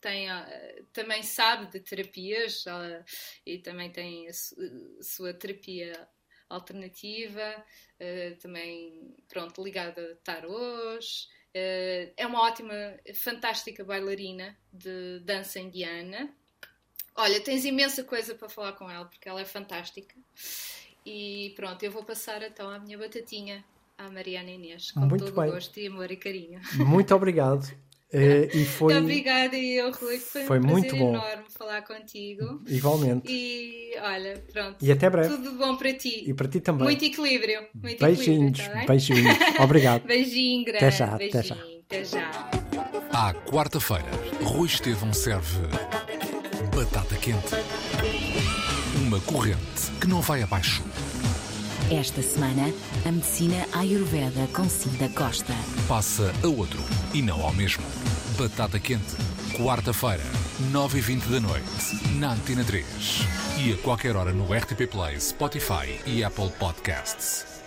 Speaker 4: Tem, ah, também sabe de terapias ela- e também tem a, su- a sua terapia alternativa, eh, também, pronto, ligada a tarôs. Eh, é uma ótima, fantástica bailarina de dança indiana. Olha, tens imensa coisa para falar com ela, porque ela é fantástica. E pronto, eu vou passar então a minha batatinha à Mariana Inês, com
Speaker 3: Muito
Speaker 4: todo
Speaker 3: bem.
Speaker 4: o gosto e amor e carinho.
Speaker 3: Muito obrigado. Eh, e foi
Speaker 4: Muito obrigada, eu, Rui. Foi,
Speaker 3: foi
Speaker 4: um
Speaker 3: muito bom.
Speaker 4: enorme falar contigo.
Speaker 3: igualmente.
Speaker 4: E olha, pronto.
Speaker 3: E até breve.
Speaker 4: Tudo bom para ti.
Speaker 3: E para ti também.
Speaker 4: Muito equilíbrio. Muito
Speaker 3: beijinhos,
Speaker 4: equilíbrio, tá
Speaker 3: beijinhos. Obrigado.
Speaker 4: Beijinho grande.
Speaker 3: Até já, até
Speaker 4: beijinho. Até já.
Speaker 1: À quarta-feira, Rui Estevão serve Batata quente. Uma corrente que não vai abaixo.
Speaker 2: Esta semana, a medicina Ayurveda com Cida Costa.
Speaker 1: Passa a outro e não ao mesmo. Batata quente. Quarta-feira, 9h20 da noite. Na Antena 3. E a qualquer hora no RTP Play, Spotify e Apple Podcasts.